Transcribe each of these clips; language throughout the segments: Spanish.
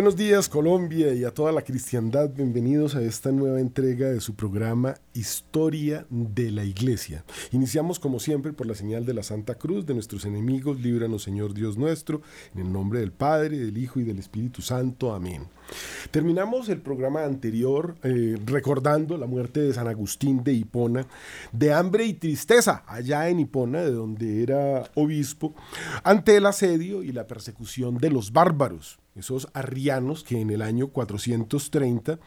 Buenos días Colombia y a toda la cristiandad, bienvenidos a esta nueva entrega de su programa Historia de la Iglesia. Iniciamos como siempre por la señal de la Santa Cruz de nuestros enemigos, líbranos Señor Dios nuestro, en el nombre del Padre, del Hijo y del Espíritu Santo. Amén. Terminamos el programa anterior eh, recordando la muerte de San Agustín de Hipona, de hambre y tristeza allá en Hipona, de donde era obispo, ante el asedio y la persecución de los bárbaros esos arrianos que en el año 430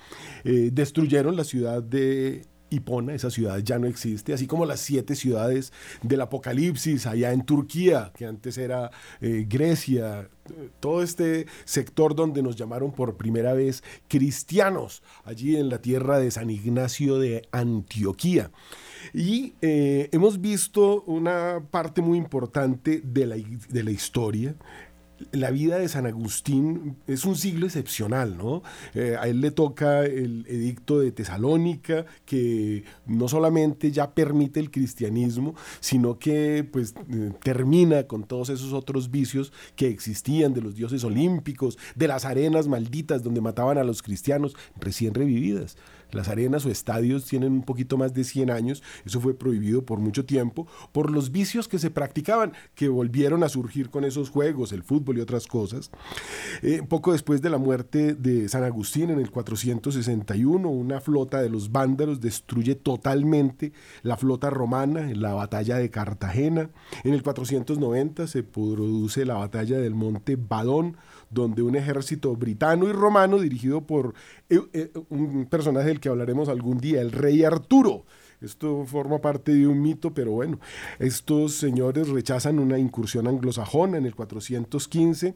eh, destruyeron la ciudad de Hipona, esa ciudad ya no existe, así como las siete ciudades del Apocalipsis allá en Turquía, que antes era eh, Grecia, todo este sector donde nos llamaron por primera vez cristianos, allí en la tierra de San Ignacio de Antioquía. Y eh, hemos visto una parte muy importante de la, de la historia, la vida de San Agustín es un siglo excepcional, ¿no? Eh, a él le toca el edicto de Tesalónica, que no solamente ya permite el cristianismo, sino que pues eh, termina con todos esos otros vicios que existían de los dioses olímpicos, de las arenas malditas donde mataban a los cristianos recién revividas. Las arenas o estadios tienen un poquito más de 100 años, eso fue prohibido por mucho tiempo, por los vicios que se practicaban, que volvieron a surgir con esos juegos, el fútbol y otras cosas. Eh, poco después de la muerte de San Agustín en el 461, una flota de los vándalos destruye totalmente la flota romana en la batalla de Cartagena. En el 490 se produce la batalla del monte Badón, donde un ejército britano y romano dirigido por eh, eh, un personaje del que hablaremos algún día, el rey Arturo. Esto forma parte de un mito, pero bueno, estos señores rechazan una incursión anglosajona en el 415.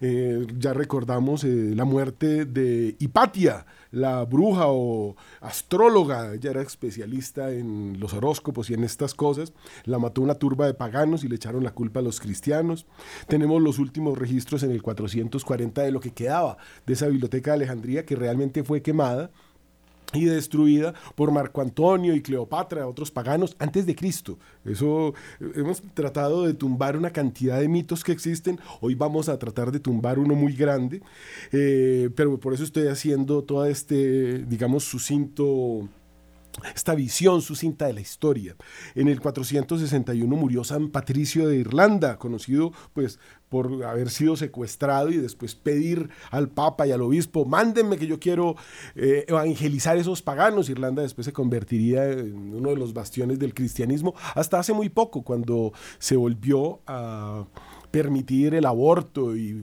Eh, ya recordamos la muerte de Hipatia, la bruja o astróloga, ella era especialista en los horóscopos y en estas cosas, la mató una turba de paganos y le echaron la culpa a los cristianos. Tenemos los últimos registros en el 440 de lo que quedaba de esa biblioteca de Alejandría que realmente fue quemada y destruida por Marco Antonio y Cleopatra, otros paganos, antes de Cristo. Eso hemos tratado de tumbar una cantidad de mitos que existen. Hoy vamos a tratar de tumbar uno muy grande, eh, pero por eso estoy haciendo todo este, digamos, sucinto esta visión sucinta de la historia. En el 461 murió San Patricio de Irlanda, conocido pues por haber sido secuestrado y después pedir al Papa y al Obispo, mándenme que yo quiero eh, evangelizar esos paganos. Irlanda después se convertiría en uno de los bastiones del cristianismo hasta hace muy poco, cuando se volvió a permitir el aborto y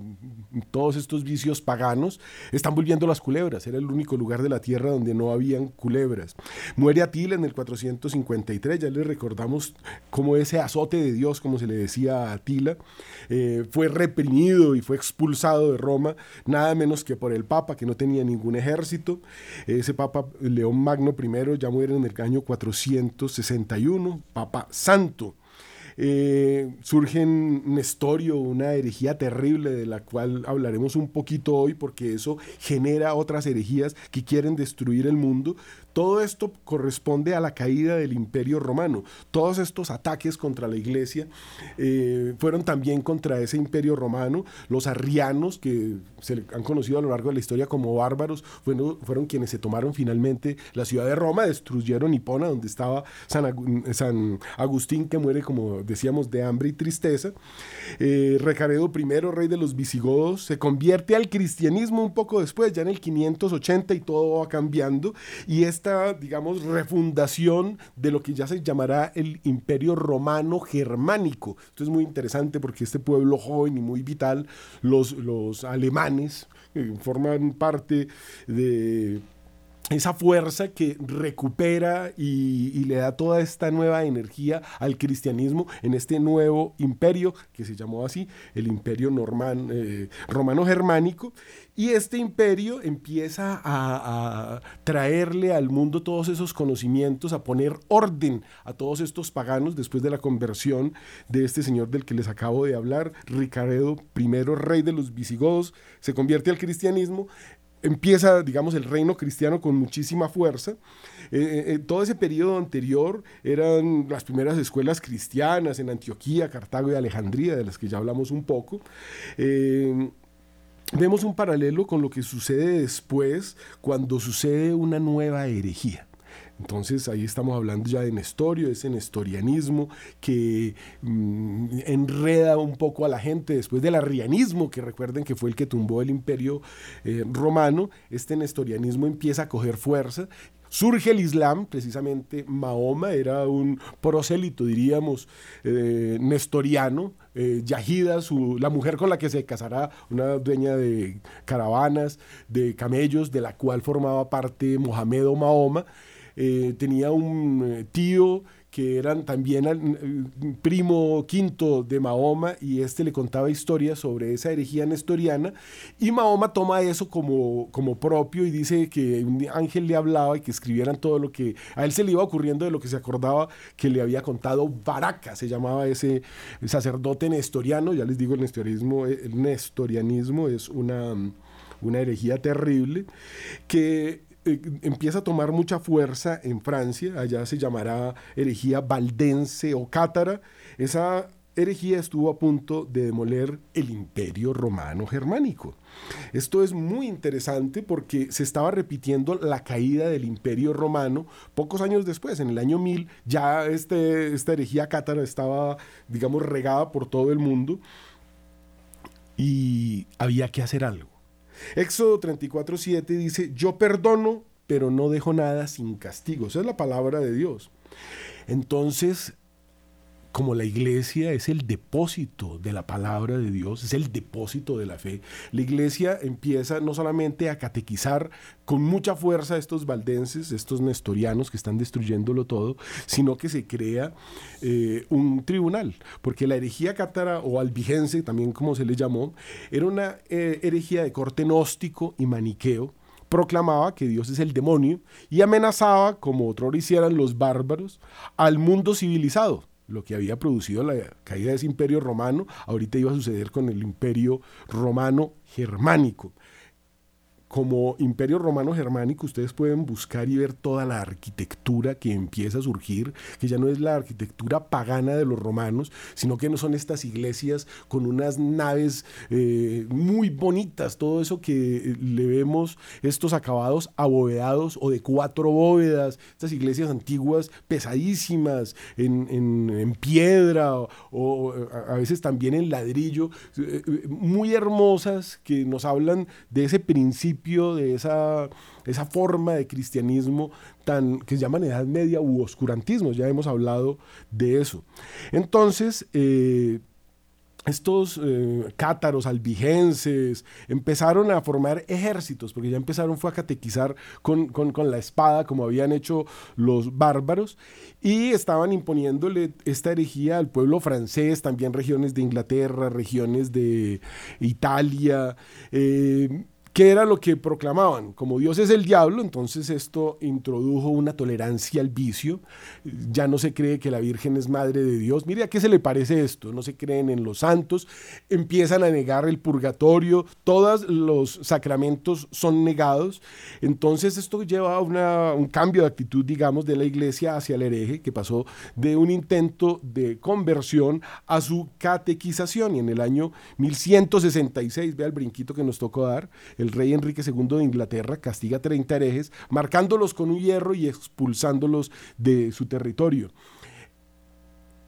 todos estos vicios paganos, están volviendo las culebras. Era el único lugar de la tierra donde no habían culebras. Muere Atila en el 453, ya le recordamos cómo ese azote de Dios, como se le decía a Atila, eh, fue reprimido y fue expulsado de Roma, nada menos que por el Papa, que no tenía ningún ejército. Ese Papa León Magno I ya muere en el año 461, Papa Santo. Eh, surge en Nestorio una herejía terrible de la cual hablaremos un poquito hoy porque eso genera otras herejías que quieren destruir el mundo. Todo esto corresponde a la caída del imperio romano. Todos estos ataques contra la iglesia eh, fueron también contra ese imperio romano. Los arrianos, que se han conocido a lo largo de la historia como bárbaros, fueron, quienes se tomaron finalmente la ciudad de Roma, destruyeron Hipona, donde estaba San, Agustín, que muere, como decíamos, de hambre y tristeza. Eh, Recaredo I, rey de los visigodos, se convierte al cristianismo un poco después, ya en el 580 y todo va cambiando. Y este digamos, refundación de lo que ya se llamará el imperio romano germánico. Esto es muy interesante porque este pueblo joven y muy vital, los, los alemanes, eh, forman parte de esa fuerza que recupera y, le da toda esta nueva energía al cristianismo en este nuevo imperio que se llamó así, el imperio eh, romano-germánico. Y este imperio empieza a, traerle al mundo todos esos conocimientos, a poner orden a todos estos paganos después de la conversión de este señor del que les acabo de hablar, Ricaredo I, rey de los visigodos, se convierte al cristianismo empieza, digamos, el reino cristiano con muchísima fuerza. Eh, eh, eh, todo ese periodo anterior eran las primeras escuelas cristianas en Antioquía, Cartago y Alejandría, de las que ya hablamos un poco. vemos un paralelo con lo que sucede después cuando sucede una nueva herejía. Entonces ahí estamos hablando ya de Nestorio, ese nestorianismo que mm, enreda un poco a la gente después del arrianismo, que recuerden que fue el que tumbó el imperio eh, romano, este nestorianismo empieza a coger fuerza. Surge el Islam, precisamente Mahoma era un prosélito, diríamos, eh, nestoriano, eh, Yahida, la mujer con la que se casará, una dueña de caravanas, de camellos, de la cual formaba parte Mohamed o Mahoma, eh, tenía un tío que eran también eh, primo quinto de Mahoma y este le contaba historias sobre esa herejía nestoriana y Mahoma toma eso como, como propio y dice que un ángel le hablaba y que escribieran todo lo que a él se le iba ocurriendo de lo que se acordaba que le había contado Baraka, se llamaba ese sacerdote nestoriano, ya les digo el nestorianismo, el nestorianismo es una, una herejía terrible que eh, empieza a tomar mucha fuerza en Francia, allá se llamará herejía valdense o cátara. Esa herejía estuvo a punto de demoler el imperio romano germánico. Esto es muy interesante porque se estaba repitiendo la caída del imperio romano pocos años después, en el año 1000, ya este, esta herejía cátara estaba, digamos, regada por todo el mundo y había que hacer algo. Éxodo 34.7 dice, yo perdono, pero no dejo nada sin castigo. Esa es la palabra de Dios. Entonces, como la iglesia es el depósito de la palabra de Dios, es el depósito de la fe, la iglesia empieza no solamente a catequizar con mucha fuerza a estos valdenses, estos nestorianos que están destruyéndolo todo, sino que se crea eh, un tribunal, porque la herejía cátara o albigense, también como se le llamó, era una eh, herejía de corte gnóstico y maniqueo, proclamaba que Dios es el demonio y amenazaba, como otros hicieran los bárbaros, al mundo civilizado lo que había producido la caída de ese imperio romano, ahorita iba a suceder con el imperio romano germánico como imperio romano germánico, ustedes pueden buscar y ver toda la arquitectura que empieza a surgir, que ya no es la arquitectura pagana de los romanos, sino que no son estas iglesias con unas naves eh, muy bonitas, todo eso que eh, le vemos, estos acabados abovedados o de cuatro bóvedas, estas iglesias antiguas pesadísimas en, piedra o, a veces también en ladrillo, eh, muy hermosas que nos hablan de ese principio de esa, esa forma de cristianismo tan, que llaman Edad Media u oscurantismo, ya hemos hablado de eso. Entonces, eh, estos eh, cátaros albigenses empezaron a formar ejércitos, porque ya empezaron fue a catequizar con, con, la espada, como habían hecho los bárbaros, y estaban imponiéndole esta herejía al pueblo francés, también regiones de Inglaterra, regiones de Italia. Eh, ¿Qué era lo que proclamaban? Como Dios es el diablo, entonces esto introdujo una tolerancia al vicio. Ya no se cree que la Virgen es madre de Dios. Mire, ¿a qué se le parece esto? No se creen en los santos. Empiezan a negar el purgatorio. Todos los sacramentos son negados. Entonces esto lleva a un cambio de actitud, digamos, de la iglesia hacia el hereje, que pasó de un intento de conversión a su catequización. Y en el año 1166, vea el brinquito que nos tocó dar, rey Enrique II de Inglaterra castiga 30 herejes, marcándolos con un hierro y expulsándolos de su territorio.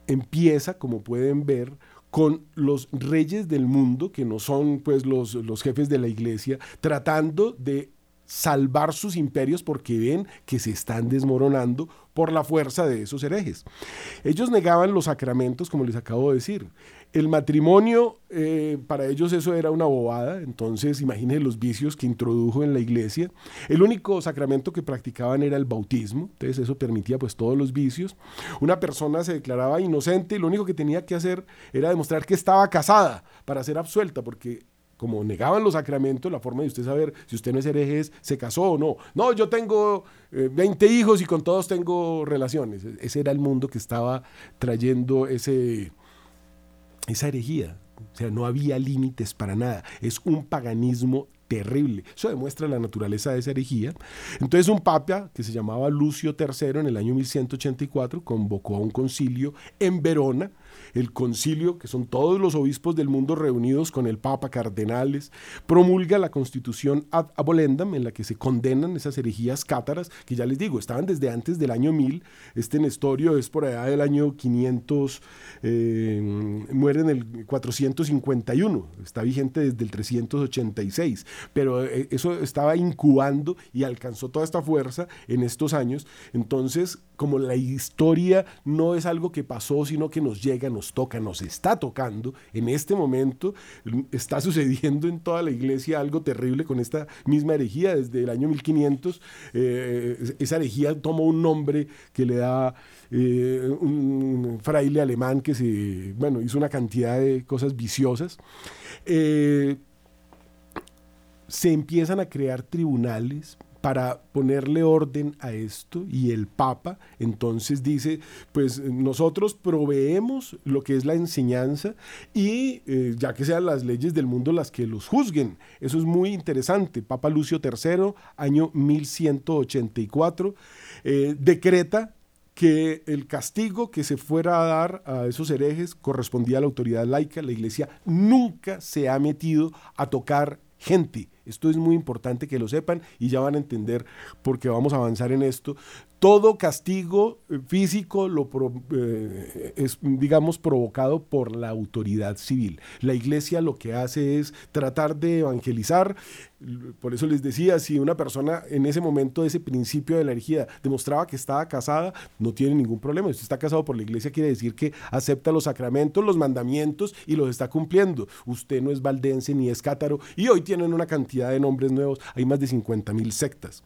Empieza, como pueden ver, con los reyes del mundo, que no son pues los, los jefes de la iglesia, tratando de salvar sus imperios porque ven que se están desmoronando por la fuerza de esos herejes. Ellos negaban los sacramentos, como les acabo de decir. El matrimonio, eh, para ellos eso era una bobada, entonces imagínense los vicios que introdujo en la iglesia. El único sacramento que practicaban era el bautismo, entonces eso permitía pues todos los vicios. Una persona se declaraba inocente y lo único que tenía que hacer era demostrar que estaba casada para ser absuelta, porque como negaban los sacramentos, la forma de usted saber si usted no es hereje es, se casó o no. No, yo tengo 20 eh, hijos y con todos tengo relaciones. E-, ese era el mundo que estaba trayendo ese, esa herejía. O sea, no había límites para nada. Es un paganismo terrible. Eso demuestra la naturaleza de esa herejía. Entonces un papa que se llamaba Lucio III en el año 1184 convocó a un concilio en Verona el concilio, que son todos los obispos del mundo reunidos con el Papa, cardenales, promulga la constitución ad abolendam, en la que se condenan esas herejías cátaras, que ya les digo, estaban desde antes del año 1000. Este Nestorio es por allá del año 500, eh, muere en el 451, está vigente desde el 386, pero eh, eso estaba incubando y alcanzó toda esta fuerza en estos años. Entonces, como la historia no es algo que pasó, sino que nos llega, nos toca, nos está tocando, en este momento está sucediendo en toda la iglesia algo terrible con esta misma herejía desde el año 1500. Eh, esa herejía toma un nombre que le da eh, un fraile alemán que se, bueno, hizo una cantidad de cosas viciosas. Eh, se empiezan a crear tribunales para ponerle orden a esto y el Papa entonces dice, pues nosotros proveemos lo que es la enseñanza y eh, ya que sean las leyes del mundo las que los juzguen. Eso es muy interesante. Papa Lucio III, año 1184, eh, decreta que el castigo que se fuera a dar a esos herejes correspondía a la autoridad laica. La iglesia nunca se ha metido a tocar gente esto es muy importante que lo sepan y ya van a entender por qué vamos a avanzar en esto todo castigo eh, físico lo eh, es, digamos, provocado por la autoridad civil. La iglesia lo que hace es tratar de evangelizar. Por eso les decía, si una persona en ese momento, ese principio de la herejía, demostraba que estaba casada, no tiene ningún problema. Si está casado por la iglesia, quiere decir que acepta los sacramentos, los mandamientos y los está cumpliendo. Usted no es valdense ni es cátaro. Y hoy tienen una cantidad de nombres nuevos. Hay más de 50 mil sectas.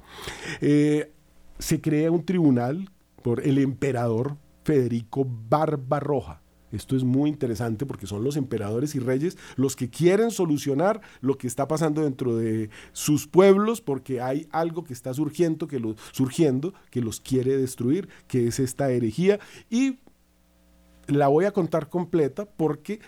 Eh, se crea un tribunal por el emperador Federico Barbarroja. Esto es muy interesante porque son los emperadores y reyes los que quieren solucionar lo que está pasando dentro de sus pueblos porque hay algo que está surgiendo que, surgiendo, que los quiere destruir, que es esta herejía. Y la voy a contar completa porque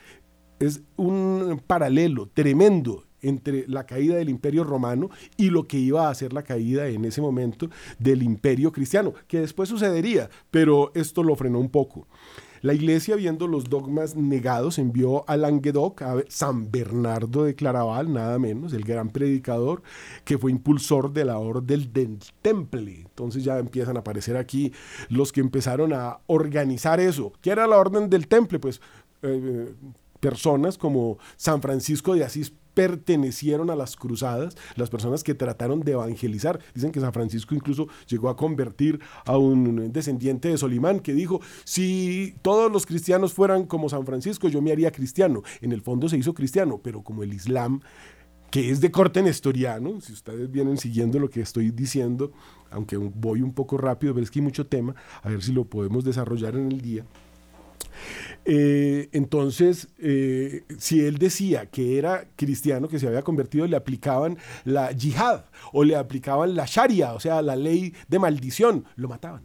es un paralelo tremendo entre la caída del imperio romano y lo que iba a ser la caída en ese momento del imperio cristiano, que después sucedería, pero esto lo frenó un poco. La iglesia, viendo los dogmas negados, envió a Languedoc a San Bernardo de Claraval, nada menos, el gran predicador, que fue impulsor de la orden del Temple. Entonces ya empiezan a aparecer aquí los que empezaron a organizar eso. ¿Qué era la orden del Temple? Pues eh, personas como San Francisco de Asís pertenecieron a las cruzadas, las personas que trataron de evangelizar. Dicen que San Francisco incluso llegó a convertir a un descendiente de Solimán que dijo, si todos los cristianos fueran como San Francisco, yo me haría cristiano. En el fondo se hizo cristiano, pero como el Islam que es de corte nestoriano, si ustedes vienen siguiendo lo que estoy diciendo, aunque voy un poco rápido, pero es que hay mucho tema, a ver si lo podemos desarrollar en el día. Eh, entonces, eh, si él decía que era cristiano, que se había convertido, le aplicaban la yihad o le aplicaban la sharia, o sea, la ley de maldición, lo mataban.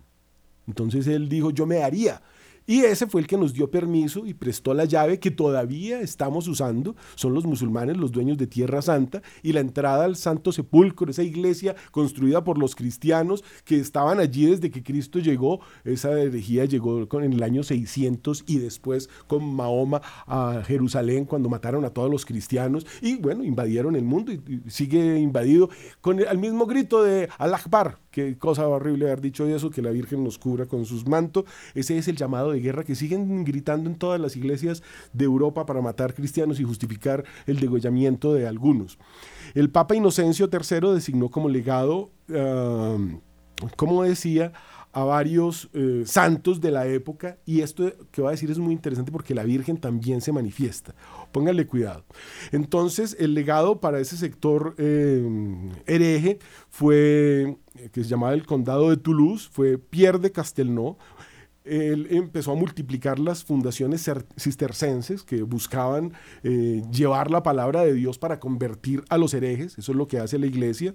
Entonces él dijo, yo me haría y ese fue el que nos dio permiso y prestó la llave que todavía estamos usando. Son los musulmanes los dueños de Tierra Santa y la entrada al Santo Sepulcro, esa iglesia construida por los cristianos que estaban allí desde que Cristo llegó. Esa herejía llegó en el año 600 y después con Mahoma a Jerusalén cuando mataron a todos los cristianos y bueno, invadieron el mundo y, sigue invadido con el, al mismo grito de Al-Akbar Qué cosa horrible haber dicho eso, que la Virgen nos cubra con sus mantos. Ese es el llamado de guerra que siguen gritando en todas las iglesias de Europa para matar cristianos y justificar el degollamiento de algunos. El Papa Inocencio III designó como legado, como decía, a varios eh, santos de la época y esto que voy a decir es muy interesante porque la Virgen también se manifiesta. Pónganle cuidado. Entonces el legado para ese sector eh, hereje fue, eh, que se llamaba el condado de Toulouse, fue Pierre de Castelnau, él empezó a multiplicar las fundaciones cistercenses que buscaban eh, llevar la palabra de Dios para convertir a los herejes, eso es lo que hace la iglesia,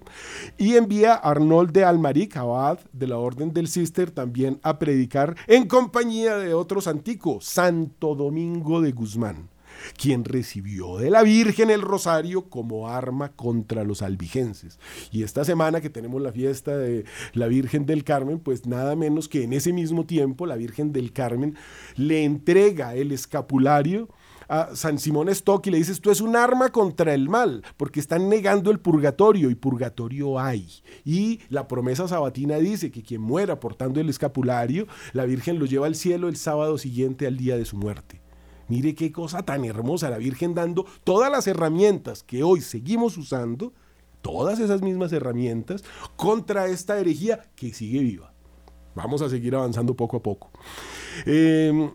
y envía a Arnold de Almaric, abad de la orden del Cister, también a predicar en compañía de otros antiguos, Santo Domingo de Guzmán. Quien recibió de la Virgen el rosario como arma contra los albigenses. Y esta semana que tenemos la fiesta de la Virgen del Carmen, pues nada menos que en ese mismo tiempo la Virgen del Carmen le entrega el escapulario a San Simón Stock y le dice, esto es un arma contra el mal, porque están negando el purgatorio y purgatorio hay. Y la promesa sabatina dice que quien muera portando el escapulario, la Virgen lo lleva al cielo el sábado siguiente al día de su muerte. Mire qué cosa tan hermosa, la Virgen dando todas las herramientas que hoy seguimos usando, todas esas mismas herramientas, contra esta herejía que sigue viva. Vamos a seguir avanzando poco a poco. Em,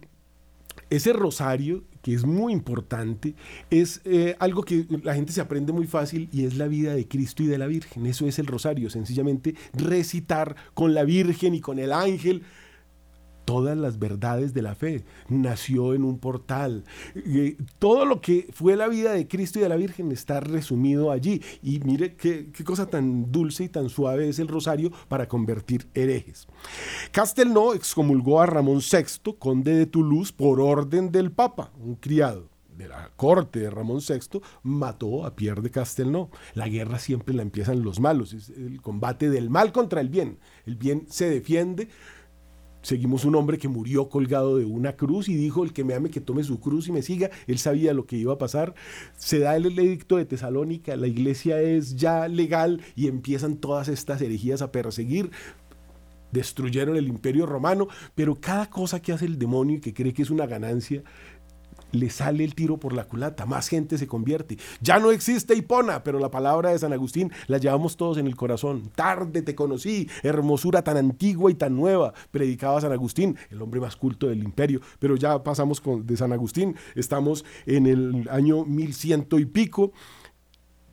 ese rosario que es muy importante, es eh, algo que la gente se aprende muy fácil y es la vida de Cristo y de la Virgen. Eso es el rosario, sencillamente recitar con la Virgen y con el ángel todas las verdades de la fe. Nació en un portal. Eh, todo lo que fue la vida de Cristo y de la Virgen está resumido allí. Y mire qué, cosa tan dulce y tan suave es el rosario para convertir herejes. Castelnau excomulgó a Ramón VI, conde de Toulouse, por orden del Papa, un criado de la corte de Ramón VI, mató a Pierre de Castelnau. La guerra siempre la empiezan los malos, es el combate del mal contra el bien. El bien se defiende Seguimos un hombre que murió colgado de una cruz y dijo, el que me ame, que tome su cruz y me siga. Él sabía lo que iba a pasar. Se da el edicto de Tesalónica, la iglesia es ya legal y empiezan todas estas herejías a perseguir. Destruyeron el imperio romano, pero cada cosa que hace el demonio y que cree que es una ganancia, le sale el tiro por la culata, más gente se convierte. Ya no existe Hipona, pero la palabra de San Agustín la llevamos todos en el corazón. Tarde te conocí, hermosura tan antigua y tan nueva, predicaba San Agustín, el hombre más culto del imperio. Pero ya pasamos con, de San Agustín, estamos en el año 1100 y pico.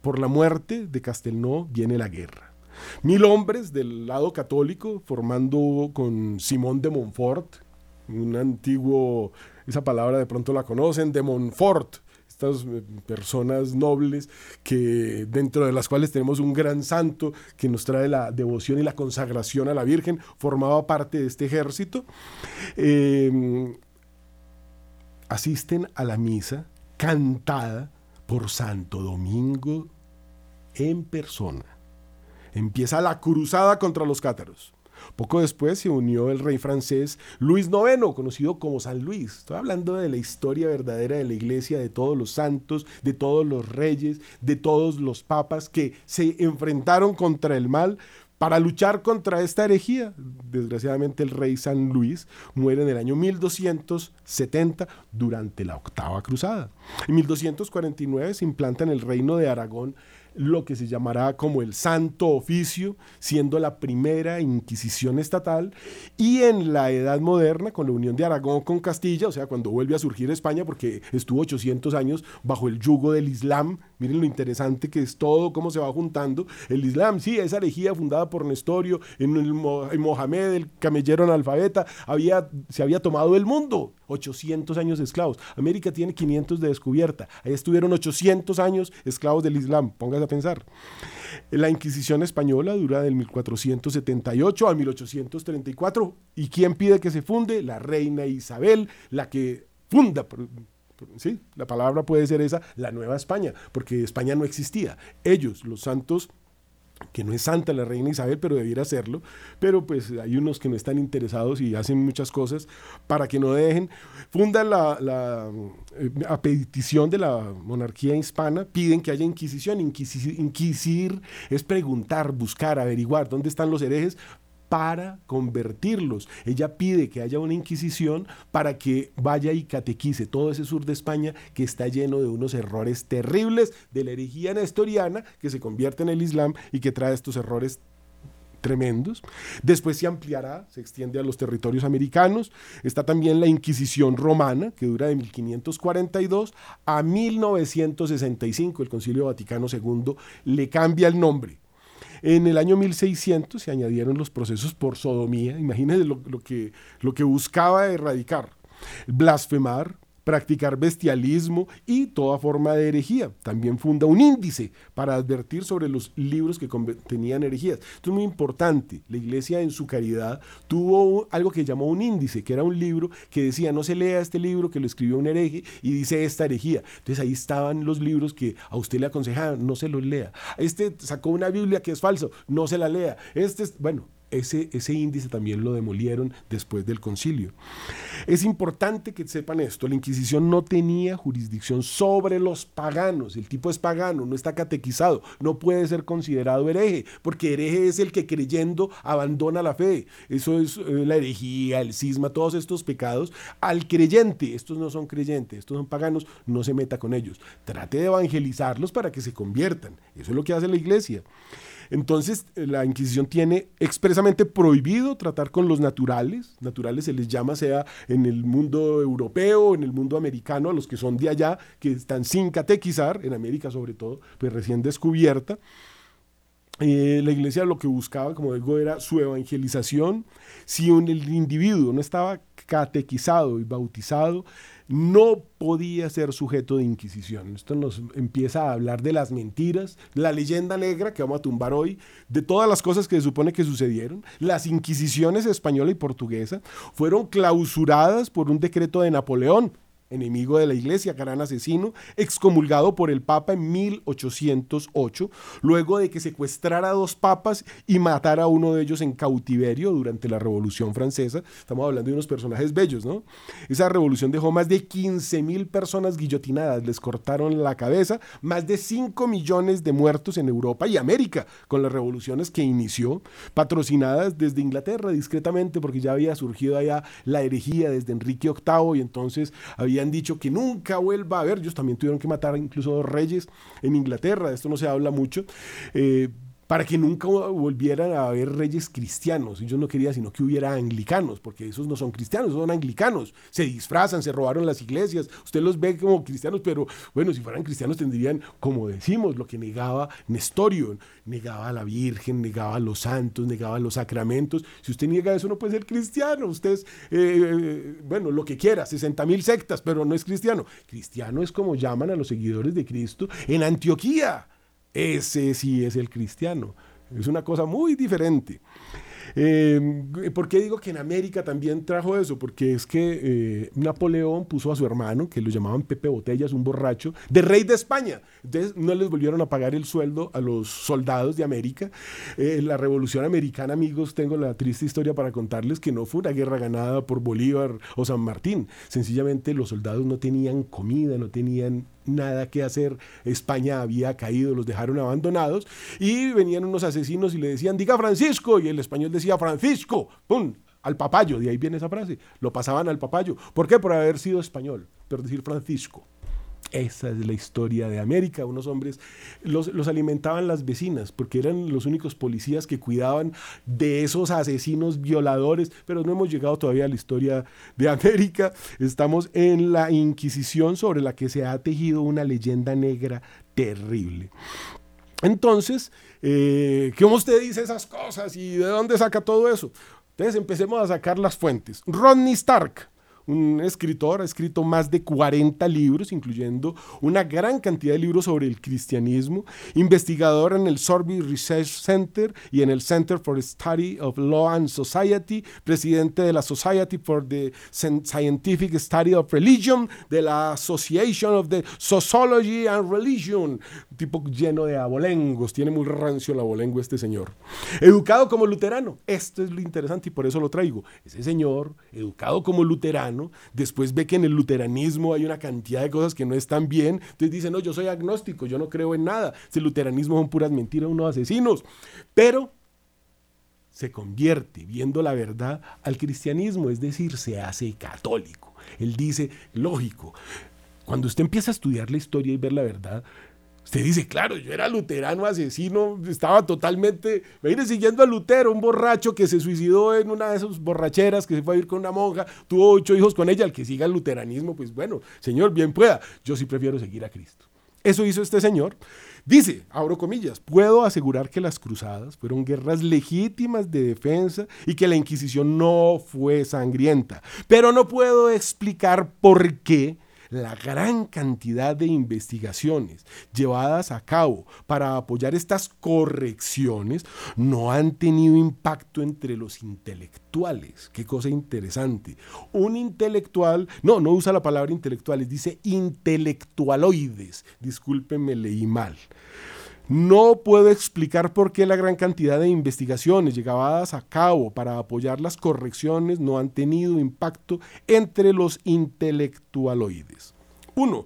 Por la muerte de Castelnau viene la guerra. Mil hombres del lado católico, formando con Simón de Montfort, un antiguo esa palabra de pronto la conocen, de Montfort, estas eh, personas nobles que dentro de las cuales tenemos un gran santo que nos trae la devoción y la consagración a la Virgen, formaba parte de este ejército, em, asisten a la misa cantada por Santo Domingo en persona. Empieza la cruzada contra los cátaros. Poco después se unió el rey francés Luis IX, conocido como San Luis. Estoy hablando de la historia verdadera de la iglesia, de todos los santos, de todos los reyes, de todos los papas que se enfrentaron contra el mal para luchar contra esta herejía. Desgraciadamente el rey San Luis muere en el año 1270 durante la octava cruzada. En 1249 se implanta en el reino de Aragón lo que se llamará como el Santo Oficio, siendo la primera Inquisición estatal, y en la Edad Moderna, con la unión de Aragón con Castilla, o sea, cuando vuelve a surgir España, porque estuvo 800 años bajo el yugo del Islam, miren lo interesante que es todo, cómo se va juntando, el Islam, sí, esa herejía fundada por Nestorio, en, el, Mohamed, el camellero analfabeta, había, se había tomado el mundo, 800 años de esclavos. América tiene 500 de descubierta. Ahí estuvieron 800 años esclavos del Islam. Póngase a pensar. La Inquisición española dura del 1478 al 1834. ¿Y quién pide que se funde? La reina Isabel, la que funda, sí, la palabra puede ser esa, la Nueva España, porque España no existía. Ellos, los santos que no es santa la reina Isabel, pero debiera serlo, pero pues hay unos que no están interesados y hacen muchas cosas para que no dejen. Funda la, eh, a petición de la monarquía hispana, piden que haya inquisición. inquisir es preguntar, buscar, averiguar dónde están los herejes para convertirlos. Ella pide que haya una inquisición para que vaya y catequice todo ese sur de España que está lleno de unos errores terribles de la herejía nestoriana que se convierte en el Islam y que trae estos errores tremendos. Después se ampliará, se extiende a los territorios americanos. Está también la Inquisición romana, que dura de 1542 a 1965. El Concilio Vaticano II le cambia el nombre en el año 1600 se añadieron los procesos por sodomía, imagínense lo, que, lo que buscaba erradicar. Blasfemar, practicar bestialismo y toda forma de herejía. También funda un índice para advertir sobre los libros que contenían herejías. Esto es muy importante. La iglesia en su caridad tuvo algo que llamó un índice, que era un libro que decía no se lea este libro que lo escribió un hereje y dice esta herejía. Entonces ahí estaban los libros que a usted le aconsejaban, no se los lea. Este sacó una Biblia que es falso, no se la lea. Este, bueno, ese, ese, índice también lo demolieron después del concilio. Es importante que sepan esto, la Inquisición no tenía jurisdicción sobre los paganos, el tipo es pagano, no está catequizado, no puede ser considerado hereje, porque hereje es el que creyendo abandona la fe, eso es eh, la herejía, el cisma, todos estos pecados, al creyente, estos no son creyentes, estos son paganos, no se meta con ellos, trate de evangelizarlos para que se conviertan, eso es lo que hace la iglesia. Entonces, eh, la Inquisición tiene expresamente prohibido tratar con los naturales, naturales se les llama sea en el mundo europeo, en el mundo americano, a los que son de allá, que están sin catequizar, en América sobre todo, pues recién descubierta. Eh, la iglesia lo que buscaba, como digo, era su evangelización. Si un, el individuo no estaba catequizado y bautizado, no podía ser sujeto de inquisición. Esto nos empieza a hablar de las mentiras, la leyenda negra que vamos a tumbar hoy, de todas las cosas que se supone que sucedieron. Las inquisiciones española y portuguesa fueron clausuradas por un decreto de Napoleón enemigo de la iglesia, gran asesino, excomulgado por el Papa en 1808, luego de que secuestrara a dos papas y matara a uno de ellos en cautiverio durante la Revolución Francesa. Estamos hablando de unos personajes bellos, ¿no? Esa revolución dejó más de 15 mil personas guillotinadas, les cortaron la cabeza, más de 5 millones de muertos en Europa y América con las revoluciones que inició, patrocinadas desde Inglaterra discretamente, porque ya había surgido allá la herejía desde Enrique VIII y entonces había han dicho que nunca vuelva a haber. Ellos también tuvieron que matar incluso dos reyes en Inglaterra, de esto no se habla mucho. Eh, para que nunca volvieran a haber reyes cristianos. Ellos no querían sino que hubiera anglicanos, porque esos no son cristianos, son anglicanos. Se disfrazan, se robaron las iglesias. Usted los ve como cristianos, pero bueno, si fueran cristianos tendrían, como decimos, lo que negaba Nestorio. Negaba a la Virgen, negaba a los santos, negaba a los sacramentos. Si usted niega eso, no puede ser cristiano. Usted es, eh, bueno, lo que quiera, 60 mil sectas, pero no es cristiano. Cristiano es como llaman a los seguidores de Cristo en Antioquía ese sí es el cristiano. Es una cosa muy diferente. Eh, ¿Por qué digo que en América también trajo eso? Porque es que eh, Napoleón puso a su hermano, que lo llamaban Pepe Botellas, un borracho, de rey de España. Entonces no les volvieron a pagar el sueldo a los soldados de América. Eh, la Revolución Americana, amigos, tengo la triste historia para contarles que no fue una guerra ganada por Bolívar o San Martín. Sencillamente los soldados no tenían comida, no tenían nada que hacer, España había caído, los dejaron abandonados y venían unos asesinos y le decían, diga Francisco, y el español decía Francisco, ¡pum! Al papayo, de ahí viene esa frase, lo pasaban al papayo. ¿Por qué? Por haber sido español, pero decir Francisco. Esa es la historia de América. Unos hombres los, alimentaban las vecinas porque eran los únicos policías que cuidaban de esos asesinos violadores, pero no hemos llegado todavía a la historia de América. Estamos en la Inquisición sobre la que se ha tejido una leyenda negra terrible. Entonces, eh, ¿cómo usted dice esas cosas y de dónde saca todo eso? Entonces empecemos a sacar las fuentes. Rodney Stark, un escritor, ha escrito más de 40 libros, incluyendo una gran cantidad de libros sobre el cristianismo, investigador en el Sorby Research Center y en el Center for Study of Law and Society, presidente de la Society for the Scientific Study of Religion, de la Association of the Sociology and Religion, tipo lleno de abolengos, tiene muy rancio el abolengo este señor. Educado como luterano, esto es lo interesante y por eso lo traigo. Ese señor, educado como luterano, Después ve que en el luteranismo hay una cantidad de cosas que no están bien, entonces dice, no, yo soy agnóstico, yo no creo en nada, el luteranismo son puras mentiras, unos asesinos, pero se convierte, viendo la verdad, al cristianismo, es decir, se hace católico. Él dice, lógico, cuando usted empieza a estudiar la historia y ver la verdad, Usted dice, claro, yo era luterano asesino, estaba totalmente, me iré siguiendo a Lutero, un borracho que se suicidó en una de esas borracheras, que se fue a ir con una monja, tuvo ocho hijos con ella, el que siga el luteranismo, pues bueno, señor, bien pueda, yo sí prefiero seguir a Cristo. Eso hizo este señor. Dice, abro comillas, puedo asegurar que las cruzadas fueron guerras legítimas de defensa y que la Inquisición no fue sangrienta, pero no puedo explicar por qué la gran cantidad de investigaciones llevadas a cabo para apoyar estas correcciones no han tenido impacto entre los intelectuales. Qué cosa interesante. Un intelectual, no, no usa la palabra intelectuales, dice intelectualoides. Discúlpenme, leí mal. No puedo explicar por qué la gran cantidad de investigaciones llevadas a cabo para apoyar las correcciones no han tenido impacto entre los intelectualoides. Uno,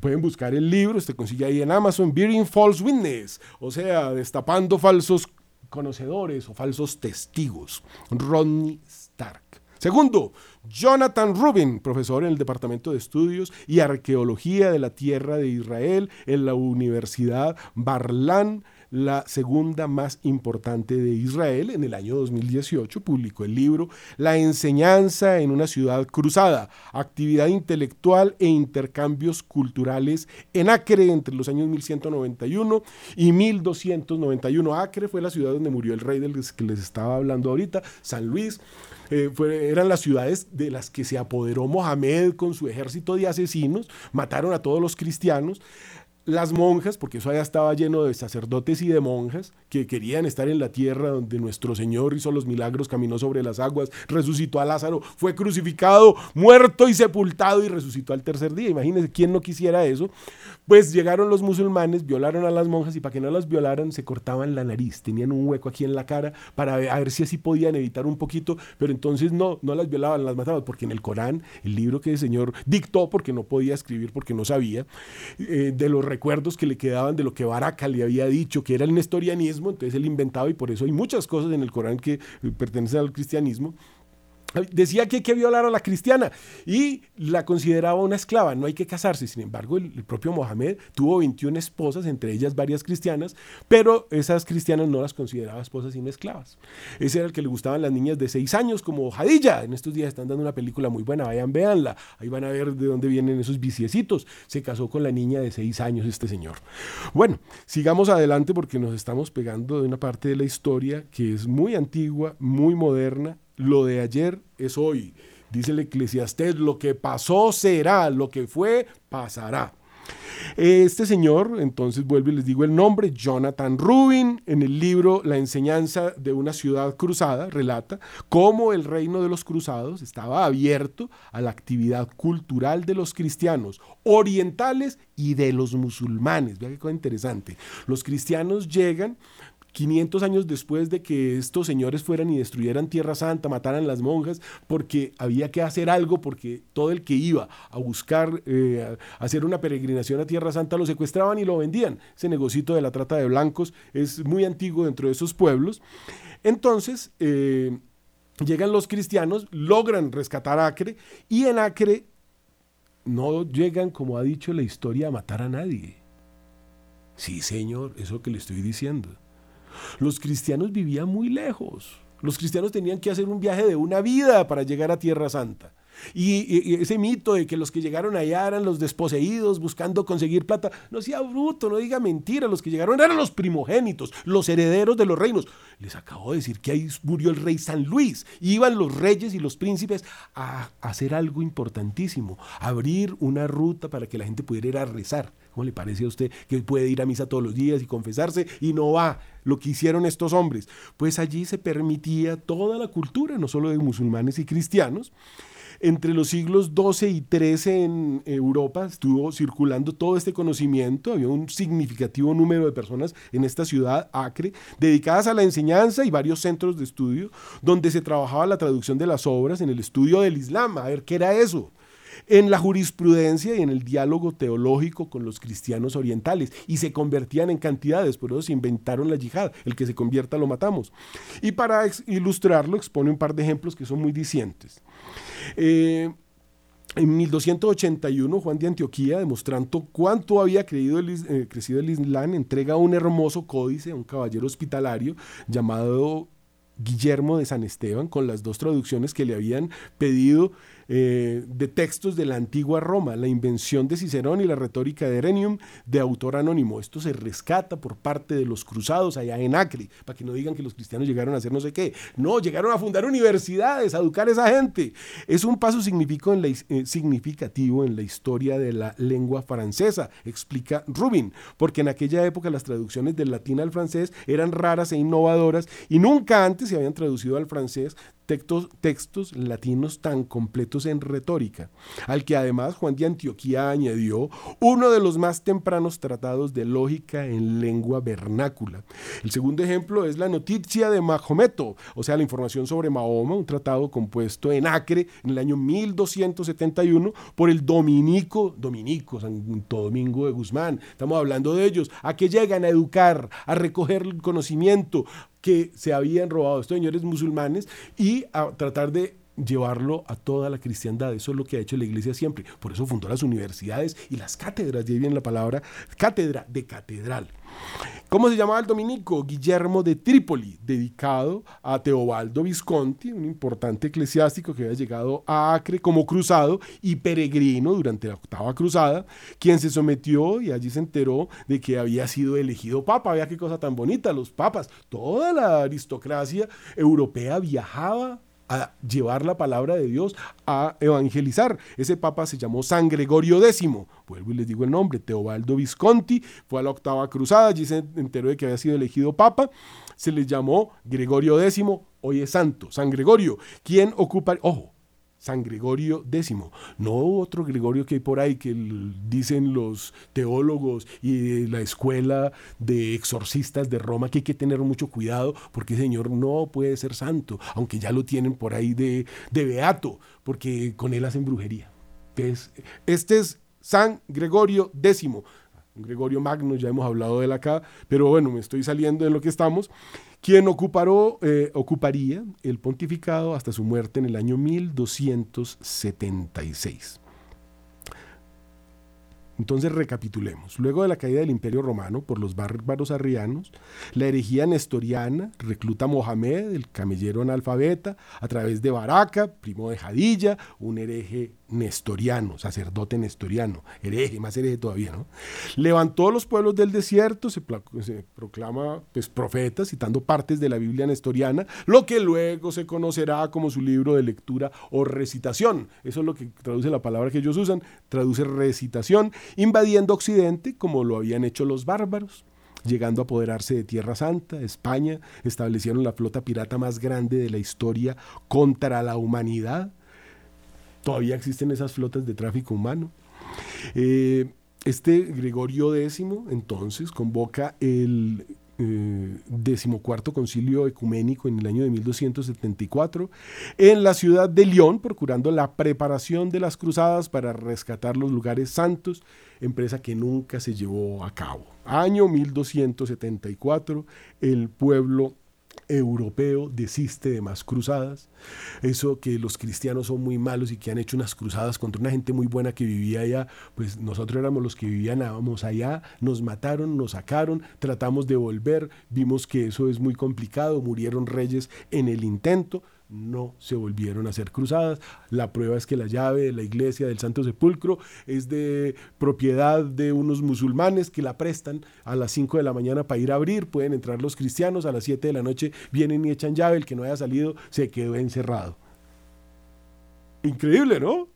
pueden buscar el libro, se consigue ahí en Amazon, Bearing False Witness, o sea, destapando falsos conocedores o falsos testigos. Rodney Stark. Segundo, Jonathan Rubin, profesor en el Departamento de Estudios y Arqueología de la Tierra de Israel en la Universidad Barlan la segunda más importante de Israel, en el año 2018 publicó el libro La enseñanza en una ciudad cruzada, actividad intelectual e intercambios culturales en Acre entre los años 1191 y 1291. Acre fue la ciudad donde murió el rey del que les estaba hablando ahorita, San Luis. Eh, eran las ciudades de las que se apoderó Mohamed con su ejército de asesinos, mataron a todos los cristianos las monjas, porque eso allá estaba lleno de sacerdotes y de monjas que querían estar en la tierra donde nuestro Señor hizo los milagros, caminó sobre las aguas, resucitó a Lázaro, fue crucificado, muerto y sepultado y resucitó al tercer día. Imagínense quién no quisiera eso. Pues llegaron los musulmanes, violaron a las monjas y para que no las violaran se cortaban la nariz, tenían un hueco aquí en la cara para ver, si así podían evitar un poquito, pero entonces no, no las violaban, las mataban, porque en el Corán, el libro que el Señor dictó porque no podía escribir, porque no sabía, eh, de los recuerdos que le quedaban de lo que Baraka le había dicho, que era el nestorianismo, entonces él inventaba y por eso hay muchas cosas en el Corán que pertenecen al cristianismo. Decía que hay que violar a la cristiana y la consideraba una esclava, no hay que casarse. Sin embargo, el, propio Mohamed tuvo 21 esposas, entre ellas varias cristianas, pero esas cristianas no las consideraba esposas sino esclavas. Ese era el que le gustaban las niñas de 6 años, como Jadilla. En estos días están dando una película muy buena, vayan, véanla. Ahí van a ver de dónde vienen esos viciecitos. Se casó con la niña de 6 años este señor. Bueno, sigamos adelante porque nos estamos pegando de una parte de la historia que es muy antigua, muy moderna lo de ayer es hoy. Dice el eclesiastés, lo que pasó será, lo que fue pasará. Este señor, entonces vuelvo y les digo el nombre, Jonathan Rubin, en el libro La enseñanza de una ciudad cruzada, relata cómo el reino de los cruzados estaba abierto a la actividad cultural de los cristianos orientales y de los musulmanes. Vea qué cosa interesante. Los cristianos llegan 500 años después de que estos señores fueran y destruyeran Tierra Santa, mataran las monjas, porque había que hacer algo, porque todo el que iba a buscar eh, hacer una peregrinación a Tierra Santa lo secuestraban y lo vendían. Ese negocito de la trata de blancos es muy antiguo dentro de esos pueblos. Entonces, eh, llegan los cristianos, logran rescatar Acre y en Acre no llegan, como ha dicho la historia, a matar a nadie. Sí, señor, eso que le estoy diciendo. Los cristianos vivían muy lejos. Los cristianos tenían que hacer un viaje de una vida para llegar a Tierra Santa. Y, ese mito de que los que llegaron allá eran los desposeídos buscando conseguir plata, no sea bruto, no diga mentira, los que llegaron eran los primogénitos, los herederos de los reinos. Les acabo de decir que ahí murió el rey San Luis. Iban los reyes y los príncipes a hacer algo importantísimo, abrir una ruta para que la gente pudiera ir a rezar. ¿Cómo le parece a usted que puede ir a misa todos los días y confesarse y no va? Lo que hicieron estos hombres. Pues allí se permitía toda la cultura, no solo de musulmanes y cristianos. Entre los siglos XII y XIII en Europa estuvo circulando todo este conocimiento, había un significativo número de personas en esta ciudad, Acre, dedicadas a la enseñanza y varios centros de estudio donde se trabajaba la traducción de las obras en el estudio del Islam, a ver qué era eso en la jurisprudencia y en el diálogo teológico con los cristianos orientales y se convertían en cantidades, por eso se inventaron la yihad, el que se convierta lo matamos. Y para ilustrarlo expone un par de ejemplos que son muy dicientes. Eh, en 1281, Juan de Antioquía, demostrando cuánto había creído eh, crecido el Islam, entrega un hermoso códice a un caballero hospitalario llamado Guillermo de San Esteban, con las dos traducciones que le habían pedido eh, de textos de la antigua Roma, la invención de Cicerón y la retórica de Erenium, de autor anónimo. Esto se rescata por parte de los cruzados allá en Acre, para que no digan que los cristianos llegaron a hacer no sé qué. No, llegaron a fundar universidades, a educar a esa gente. Es un paso eh, significativo en la historia de la lengua francesa, explica Rubin, porque en aquella época las traducciones del latín al francés eran raras e innovadoras y nunca antes se habían traducido al francés textos, textos latinos tan completos en retórica, al que además Juan de Antioquía añadió uno de los más tempranos tratados de lógica en lengua vernácula. El segundo ejemplo es la noticia de Mahometo, o sea, la información sobre Mahoma, un tratado compuesto en Acre en el año 1271 por el dominico, dominico, Santo Domingo de Guzmán. Estamos hablando de ellos, a que llegan a educar, a recoger el conocimiento, que se habían robado estos señores musulmanes y a tratar de llevarlo a toda la cristiandad. Eso es lo que ha hecho la iglesia siempre. Por eso fundó las universidades y las cátedras. Y ahí viene la palabra cátedra de catedral. ¿Cómo se llamaba el dominico? Guillermo de Trípoli, dedicado a Teobaldo Visconti, un importante eclesiástico que había llegado a Acre como cruzado y peregrino durante la octava cruzada, quien se sometió y allí se enteró de que había sido elegido papa. Vea qué cosa tan bonita, los papas, toda la aristocracia europea viajaba a llevar la palabra de Dios, a evangelizar. Ese papa se llamó San Gregorio X, vuelvo y les digo el nombre, Teobaldo Visconti, fue a la octava cruzada, allí se enteró de que había sido elegido papa, se le llamó Gregorio X, hoy es santo, San Gregorio, quien ocupa, ojo, San Gregorio X, no otro Gregorio que hay por ahí que dicen los teólogos y la escuela de exorcistas de Roma que hay que tener mucho cuidado porque el Señor no puede ser santo, aunque ya lo tienen por ahí de, de beato, porque con él hacen brujería. este es San Gregorio X, Gregorio Magno, ya hemos hablado de él acá, pero bueno, me estoy saliendo de lo que estamos quien eh, ocuparía el pontificado hasta su muerte en el año 1276. Entonces recapitulemos. Luego de la caída del Imperio Romano por los bárbaros arrianos, la herejía nestoriana recluta a Mohamed, el camellero analfabeta, a través de Baraka, primo de Jadilla, un hereje nestoriano, sacerdote nestoriano, hereje, más hereje todavía, ¿no? Levantó los pueblos del desierto, se, proclama pues, profeta, citando partes de la Biblia nestoriana, lo que luego se conocerá como su libro de lectura o recitación. Eso es lo que traduce la palabra que ellos usan, traduce recitación, invadiendo Occidente como lo habían hecho los bárbaros llegando a apoderarse de Tierra Santa, España, establecieron la flota pirata más grande de la historia contra la humanidad, Todavía existen esas flotas de tráfico humano. Eh, este Gregorio X entonces convoca el eh, decimocuarto concilio ecuménico en el año de 1274 en la ciudad de León, procurando la preparación de las cruzadas para rescatar los lugares santos, empresa que nunca se llevó a cabo. Año 1274, el pueblo europeo desiste de más cruzadas. Eso que los cristianos son muy malos y que han hecho unas cruzadas contra una gente muy buena que vivía allá, pues nosotros éramos los que vivíamos allá, nos mataron, nos sacaron, tratamos de volver, vimos que eso es muy complicado, murieron reyes en el intento, no se volvieron a hacer cruzadas. La prueba es que la llave de la iglesia del Santo Sepulcro es de propiedad de unos musulmanes que la prestan a las 5 de la mañana para ir a abrir. Pueden entrar los cristianos, a las 7 de la noche vienen y echan llave. El que no haya salido se quedó encerrado. Increíble, ¿no?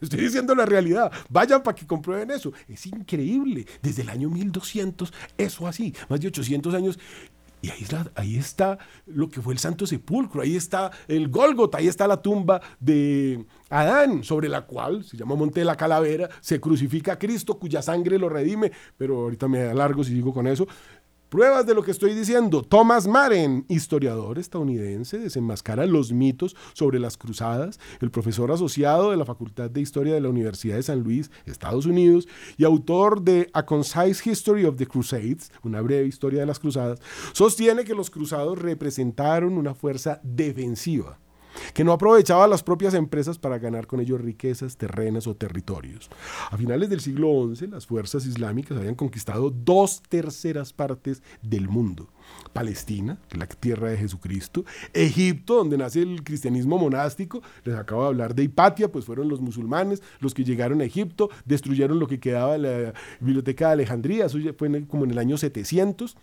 Estoy diciendo la realidad. Vayan para que comprueben eso. Es increíble. Desde el año 1200, eso así. Más de 800 años. Y ahí está, lo que fue el Santo Sepulcro, ahí está el Gólgota, ahí está la tumba de Adán, sobre la cual se llama Monte de la Calavera, se crucifica a Cristo, cuya sangre lo redime, pero ahorita me alargo si digo con eso. Pruebas de lo que estoy diciendo. Thomas Maren, historiador estadounidense, desenmascara los mitos sobre las cruzadas, el profesor asociado de la Facultad de Historia de la Universidad de San Luis, Estados Unidos, y autor de A Concise History of the Crusades, una breve historia de las cruzadas, sostiene que los cruzados representaron una fuerza defensiva que no aprovechaba las propias empresas para ganar con ellos riquezas, terrenas o territorios. A finales del siglo XI, las fuerzas islámicas habían conquistado dos terceras partes del mundo. Palestina, la tierra de Jesucristo, Egipto, donde nace el cristianismo monástico, les acabo de hablar de Hipatia, pues fueron los musulmanes los que llegaron a Egipto, destruyeron lo que quedaba de la biblioteca de Alejandría, eso fue como en el año 700,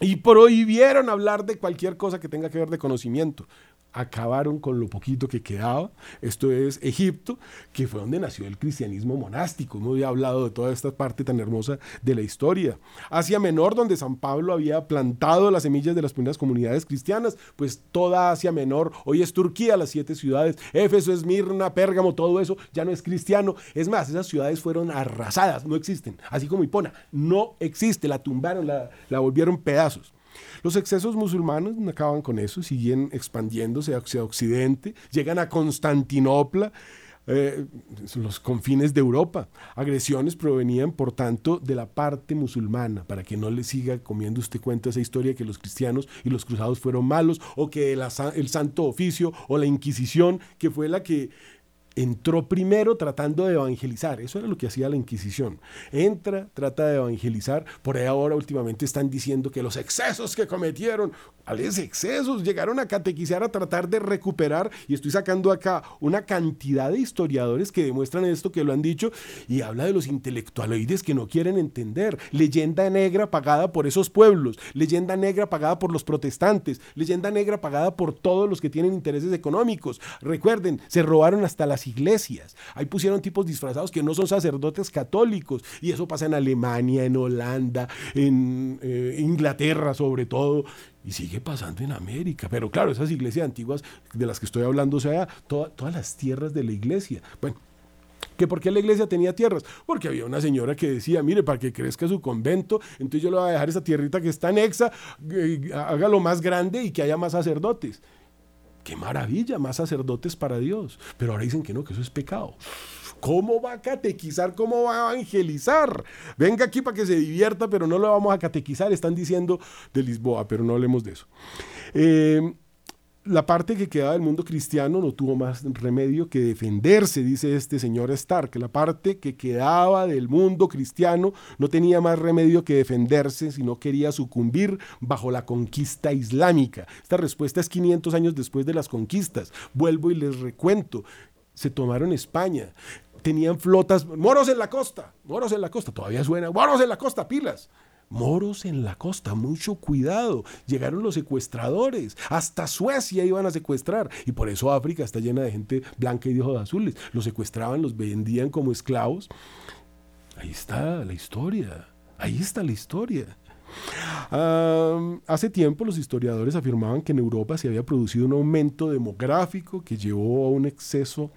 y prohibieron hablar de cualquier cosa que tenga que ver de conocimiento acabaron con lo poquito que quedaba. Esto es Egipto, que fue donde nació el cristianismo monástico. No había hablado de toda esta parte tan hermosa de la historia. Asia Menor, donde San Pablo había plantado las semillas de las primeras comunidades cristianas, pues toda Asia Menor, hoy es Turquía, las siete ciudades, Éfeso, Esmirna, Pérgamo, todo eso ya no es cristiano. Es más, esas ciudades fueron arrasadas, no existen. Así como Hipona, no existe, la tumbaron, la, la volvieron pedazos. Los excesos musulmanes acaban con eso, siguen expandiéndose hacia Occidente, llegan a Constantinopla, eh, los confines de Europa. Agresiones provenían, por tanto, de la parte musulmana, para que no le siga comiendo usted cuenta esa historia que los cristianos y los cruzados fueron malos, o que el Santo Oficio o la Inquisición, que fue la que entró primero tratando de evangelizar, eso era lo que hacía la Inquisición. Entra, trata de evangelizar, por ahí ahora últimamente están diciendo que los excesos que cometieron, ¿cuáles excesos? Llegaron a catequizar, a tratar de recuperar, y estoy sacando acá una cantidad de historiadores que demuestran esto, que lo han dicho, y habla de los intelectualoides que no quieren entender. Leyenda negra pagada por esos pueblos, leyenda negra pagada por los protestantes, leyenda negra pagada por todos los que tienen intereses económicos. Recuerden, se robaron hasta las iglesias. Ahí pusieron tipos disfrazados que no son sacerdotes católicos. Y eso pasa en Alemania, en Holanda, en eh, Inglaterra sobre todo. Y sigue pasando en América. Pero claro, esas iglesias antiguas de las que estoy hablando, o sea, todas las tierras de la iglesia. Bueno, ¿Que por qué la iglesia tenía tierras? Porque había una señora que decía, mire, para que crezca su convento, entonces yo le voy a dejar esa tierrita que está anexa, eh, hágalo más grande y que haya más sacerdotes. Qué maravilla, más sacerdotes para Dios. Pero ahora dicen que no, que eso es pecado. ¿Cómo va a catequizar? ¿Cómo va a evangelizar? Venga aquí para que se divierta, pero no lo vamos a catequizar. Están diciendo de Lisboa, pero no hablemos de eso. Eh, la parte que quedaba del mundo cristiano no tuvo más remedio que defenderse, dice este señor Stark. La parte que quedaba del mundo cristiano no tenía más remedio que defenderse, sino quería sucumbir bajo la conquista islámica. Esta respuesta es 500 años después de las conquistas. Vuelvo y les recuento. Se tomaron España. Tenían flotas, moros en la costa, moros en la costa, todavía suena, moros en la costa, pilas moros en la costa, mucho cuidado. Llegaron los secuestradores, hasta Suecia iban a secuestrar. Y por eso África está llena de gente blanca y de ojos azules. Los secuestraban, los vendían como esclavos. Ahí está la historia, ahí está la historia. hace tiempo los historiadores afirmaban que en Europa se había producido un aumento demográfico que llevó a un exceso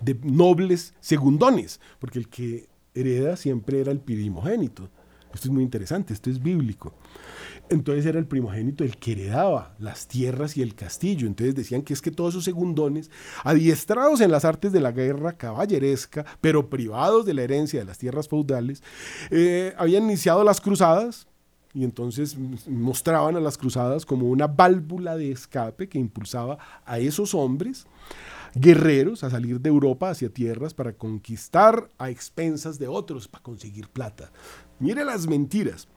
de nobles segundones, porque el que hereda siempre era el primogénito. Esto es muy interesante, esto es bíblico. Entonces era el primogénito el que heredaba las tierras y el castillo. Entonces decían que es que todos esos segundones, adiestrados en las artes de la guerra caballeresca, pero privados de la herencia de las tierras feudales, eh, habían iniciado las cruzadas, y entonces mostraban a las cruzadas como una válvula de escape que impulsaba a esos hombres guerreros a salir de Europa hacia tierras para conquistar a expensas de otros, para conseguir plata. Mire las mentiras.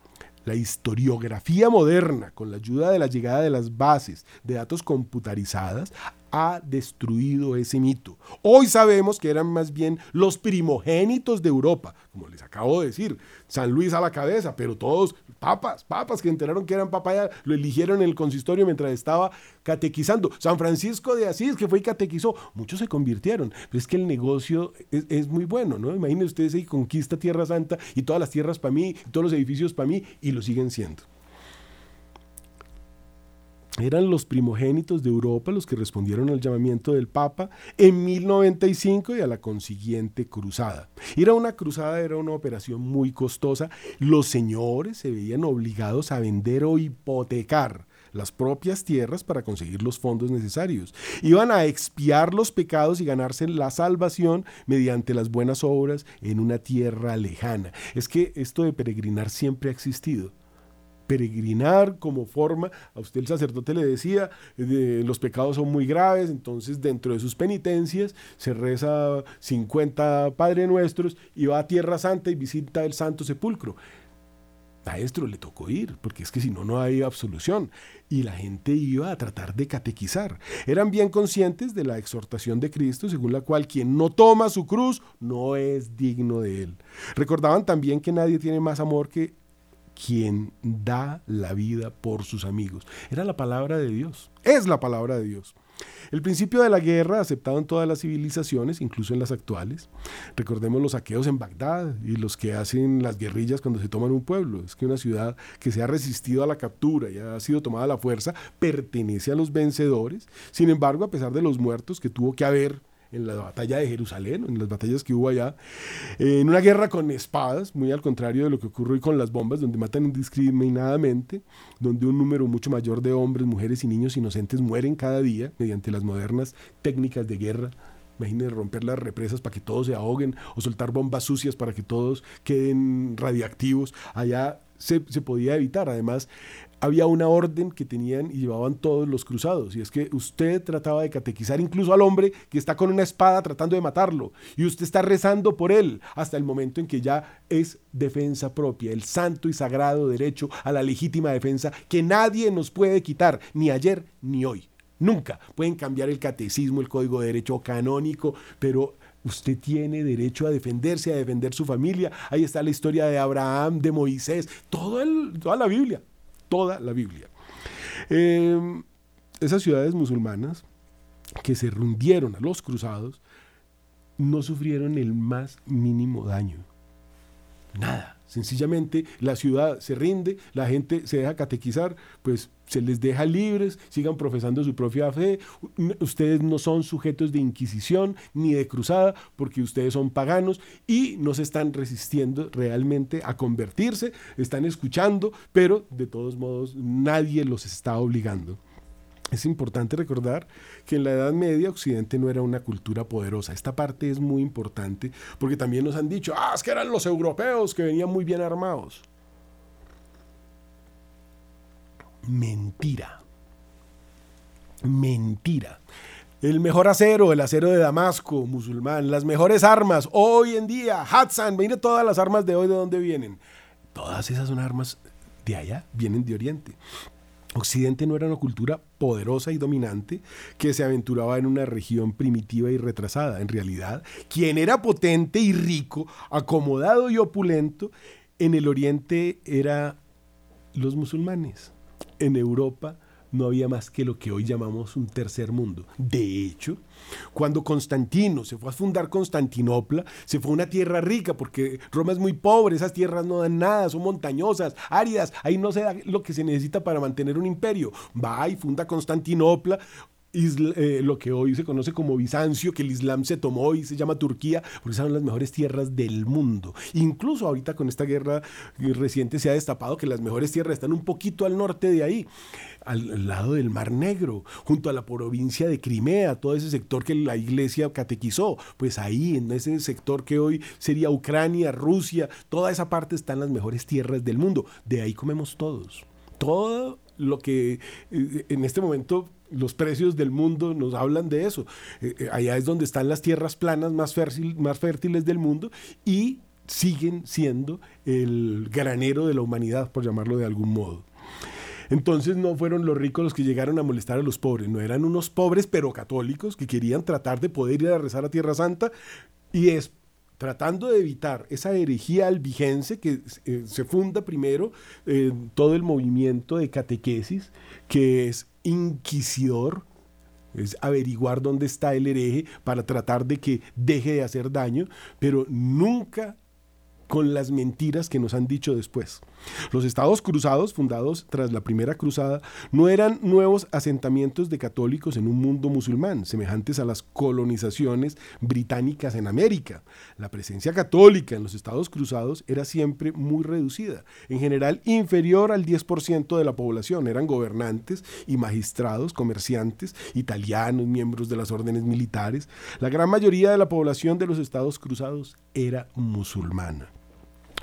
La historiografía moderna, con la ayuda de la llegada de las bases de datos computarizadas, ha destruido ese mito. Hoy sabemos que eran más bien los primogénitos de Europa, como les acabo de decir, San Luis a la cabeza, pero todos papas, papas que enteraron que eran papaya, lo eligieron en el consistorio mientras estaba catequizando. San Francisco de Asís, que fue y catequizó, muchos se convirtieron, pero es que el negocio es, muy bueno, ¿no? Imagínense ustedes ahí conquista Tierra Santa y todas las tierras para mí, todos los edificios para mí, y lo siguen siendo. Eran los primogénitos de Europa los que respondieron al llamamiento del Papa en 1095 y a la consiguiente cruzada. Ir a una cruzada era una operación muy costosa. Los señores se veían obligados a vender o hipotecar las propias tierras para conseguir los fondos necesarios. Iban a expiar los pecados y ganarse la salvación mediante las buenas obras en una tierra lejana. Es que esto de peregrinar siempre ha existido peregrinar como forma, a usted el sacerdote le decía, los pecados son muy graves, entonces dentro de sus penitencias se reza 50 Padre Nuestros y va a Tierra Santa y visita el Santo Sepulcro. Maestro, le tocó ir, porque es que si no, no hay absolución. Y la gente iba a tratar de catequizar. Eran bien conscientes de la exhortación de Cristo, según la cual quien no toma su cruz no es digno de él. Recordaban también que nadie tiene más amor que quien da la vida por sus amigos. Era la palabra de Dios, es la palabra de Dios. El principio de la guerra, aceptado en todas las civilizaciones, incluso en las actuales. Recordemos los saqueos en Bagdad y los que hacen las guerrillas cuando se toman un pueblo. Es que una ciudad que se ha resistido a la captura y ha sido tomada a la fuerza pertenece a los vencedores. Sin embargo, a pesar de los muertos que tuvo que haber en la batalla de Jerusalén, en las batallas que hubo allá, en una guerra con espadas, muy al contrario de lo que ocurre hoy con las bombas, donde matan indiscriminadamente, donde un número mucho mayor de hombres, mujeres y niños inocentes mueren cada día mediante las modernas técnicas de guerra. Imagínense romper las represas para que todos se ahoguen o soltar bombas sucias para que todos queden radiactivos. Allá se, se, podía evitar. Además, había una orden que tenían y llevaban todos los cruzados, y es que usted trataba de catequizar incluso al hombre que está con una espada tratando de matarlo, y usted está rezando por él hasta el momento en que ya es defensa propia, el santo y sagrado derecho a la legítima defensa que nadie nos puede quitar, ni ayer ni hoy. Nunca pueden cambiar el catecismo, el código de derecho canónico, pero Usted tiene derecho a defenderse, a defender su familia. Ahí está la historia de Abraham, de Moisés, todo toda la Biblia toda la Biblia. Em, esas ciudades musulmanas que se rindieron a los cruzados no sufrieron el más mínimo daño. Nada. Sencillamente la ciudad se rinde, la gente se deja catequizar, pues se les deja libres, sigan profesando su propia fe. Ustedes no son sujetos de inquisición ni de cruzada porque ustedes son paganos y no se están resistiendo realmente a convertirse, están escuchando, pero de todos modos nadie los está obligando. Es importante recordar que en la Edad Media Occidente no era una cultura poderosa. Esta parte es muy importante porque también nos han dicho, ah, es que eran los europeos que venían muy bien armados. Mentira. Mentira. El mejor acero, el acero de Damasco, musulmán, las mejores armas, hoy en día, Hatsan, mire todas las armas de hoy de dónde vienen. Todas esas son armas de allá, vienen de Oriente. Occidente no era una cultura poderosa y dominante que se aventuraba en una región primitiva y retrasada. En realidad, quien era potente y rico, acomodado y opulento, en el Oriente era los musulmanes. En Europa no había más que lo que hoy llamamos un tercer mundo. De hecho, cuando Constantino se fue a fundar Constantinopla, se fue a una tierra rica porque Roma es muy pobre, esas tierras no dan nada, son montañosas, áridas, ahí no se da lo que se necesita para mantener un imperio. Va y funda Constantinopla, eh, lo que hoy se conoce como Bizancio, que el Islam se tomó y se llama Turquía, porque son las mejores tierras del mundo. Incluso ahorita con esta guerra reciente se ha destapado que las mejores tierras están un poquito al norte de ahí, al, lado del Mar Negro, junto a la provincia de Crimea, todo ese sector que la iglesia catequizó. Pues ahí, en ese sector que hoy sería Ucrania, Rusia, toda esa parte están las mejores tierras del mundo. De ahí comemos todos. Todo lo que eh, en este momento los precios del mundo nos hablan de eso. Eh, eh, allá es donde están las tierras planas más, más fértiles del mundo y siguen siendo el granero de la humanidad, por llamarlo de algún modo. Entonces no fueron los ricos los que llegaron a molestar a los pobres, no eran unos pobres pero católicos que querían tratar de poder ir a rezar a Tierra Santa y es tratando de evitar esa herejía albigense que eh, se funda primero todo el movimiento de catequesis, que es inquisidor, es averiguar dónde está el hereje para tratar de que deje de hacer daño, pero nunca con las mentiras que nos han dicho después. Los estados cruzados, fundados tras la primera cruzada, no eran nuevos asentamientos de católicos en un mundo musulmán, semejantes a las colonizaciones británicas en América. La presencia católica en los estados cruzados era siempre muy reducida, en general inferior al 10% de la población. Eran gobernantes y magistrados, comerciantes, italianos, miembros de las órdenes militares. La gran mayoría de la población de los estados cruzados era musulmana.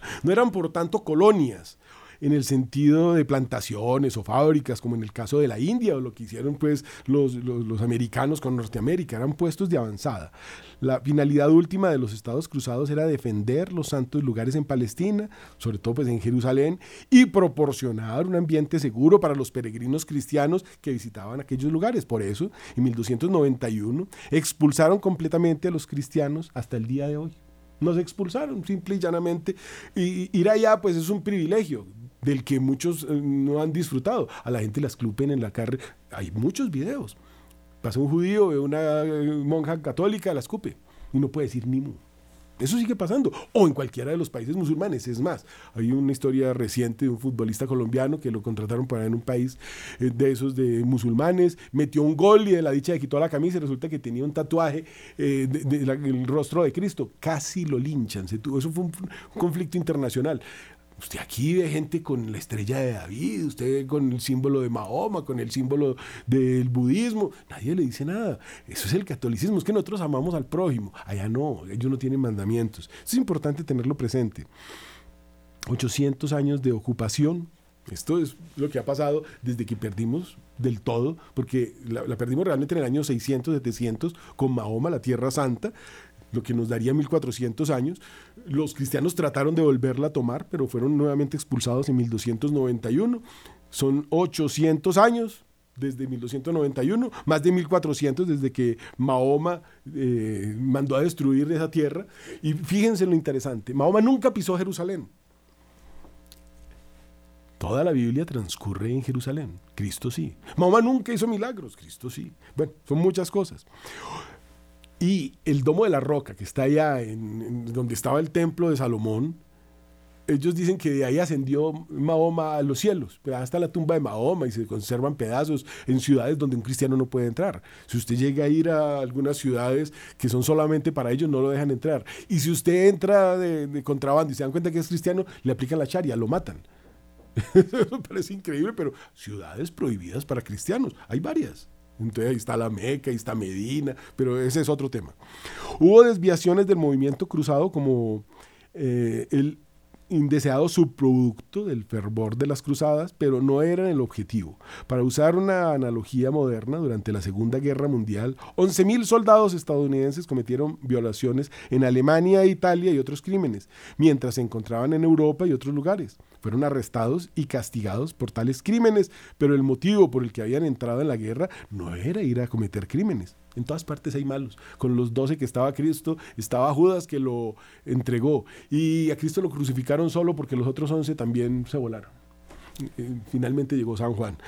No eran por tanto colonias, en el sentido de plantaciones o fábricas, como en el caso de la India o lo que hicieron pues los, los, americanos con Norteamérica, eran puestos de avanzada. La finalidad última de los estados cruzados era defender los santos lugares en Palestina, sobre todo pues en Jerusalén, y proporcionar un ambiente seguro para los peregrinos cristianos que visitaban aquellos lugares. Por eso, en 1291, expulsaron completamente a los cristianos hasta el día de hoy. Nos expulsaron, simple y llanamente. Y ir allá, pues es un privilegio del que muchos eh, no han disfrutado. A la gente la escupen en la carne. Hay muchos videos. Pasa un judío, una eh, monja católica, la escupe. Y no puede decir ni mu. Eso sigue pasando. O en cualquiera de los países musulmanes. Es más, hay una historia reciente de un futbolista colombiano que lo contrataron para en un país eh, de esos de musulmanes. Metió un gol y de la dicha le quitó la camisa y resulta que tenía un tatuaje eh, del rostro de Cristo. Casi lo linchan. Se tuvo, eso fue un conflicto internacional. Usted aquí ve gente con la estrella de David, usted con el símbolo de Mahoma, con el símbolo del budismo. Nadie le dice nada. Eso es el catolicismo. Es que nosotros amamos al prójimo. Allá no, ellos no tienen mandamientos. es importante tenerlo presente. 800 años de ocupación. Esto es lo que ha pasado desde que perdimos del todo, porque la, la perdimos realmente en el año 600, 700, con Mahoma, la Tierra Santa lo que nos daría 1400 años. Los cristianos trataron de volverla a tomar, pero fueron nuevamente expulsados en 1291. Son 800 años desde 1291, más de 1400 desde que Mahoma eh, mandó a destruir esa tierra. Y fíjense lo interesante, Mahoma nunca pisó Jerusalén. Toda la Biblia transcurre en Jerusalén. Cristo sí. Mahoma nunca hizo milagros. Cristo sí. Bueno, son muchas cosas. Y el Domo de la Roca, que está allá en, donde estaba el templo de Salomón, ellos dicen que de ahí ascendió Mahoma a los cielos, pero hasta la tumba de Mahoma y se conservan pedazos en ciudades donde un cristiano no puede entrar. Si usted llega a ir a algunas ciudades que son solamente para ellos, no lo dejan entrar. Y si usted entra de, de contrabando y se dan cuenta que es cristiano, le aplican la charia, lo matan. Eso parece increíble, pero ciudades prohibidas para cristianos, hay varias. Entonces ahí está la Meca, ahí está Medina, pero ese es otro tema. Hubo desviaciones del movimiento cruzado como eh, el indeseado subproducto del fervor de las cruzadas, pero no eran el objetivo. Para usar una analogía moderna, durante la Segunda Guerra Mundial, 11.000 soldados estadounidenses cometieron violaciones en Alemania, Italia y otros crímenes, mientras se encontraban en Europa y otros lugares. Fueron arrestados y castigados por tales crímenes, pero el motivo por el que habían entrado en la guerra no era ir a cometer crímenes. En todas partes hay malos. Con los doce que estaba Cristo, estaba Judas que lo entregó. Y a Cristo lo crucificaron solo porque los otros once también se volaron. Finalmente llegó San Juan.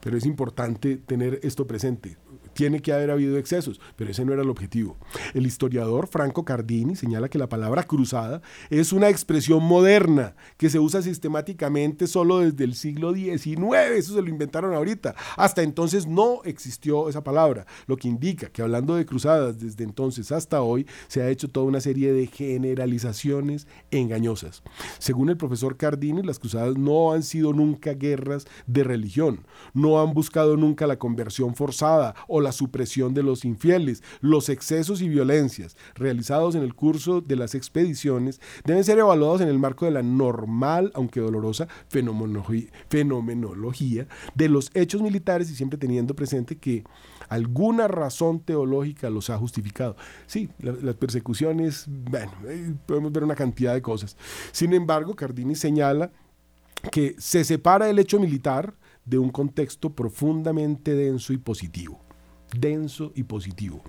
Pero es importante tener esto presente tiene que haber habido excesos, pero ese no era el objetivo. El historiador Franco Cardini señala que la palabra cruzada es una expresión moderna que se usa sistemáticamente solo desde el siglo XIX, eso se lo inventaron ahorita. Hasta entonces no existió esa palabra, lo que indica que hablando de cruzadas desde entonces hasta hoy se ha hecho toda una serie de generalizaciones engañosas. Según el profesor Cardini, las cruzadas no han sido nunca guerras de religión, no han buscado nunca la conversión forzada o la supresión de los infieles. Los excesos y violencias realizados en el curso de las expediciones deben ser evaluados en el marco de la normal, aunque dolorosa, fenomenología de los hechos militares y siempre teniendo presente que alguna razón teológica los ha justificado. Sí, las persecuciones, bueno, eh, podemos ver una cantidad de cosas. Sin embargo, Cardini señala que se separa el hecho militar de un contexto profundamente denso y positivo denso y positivo.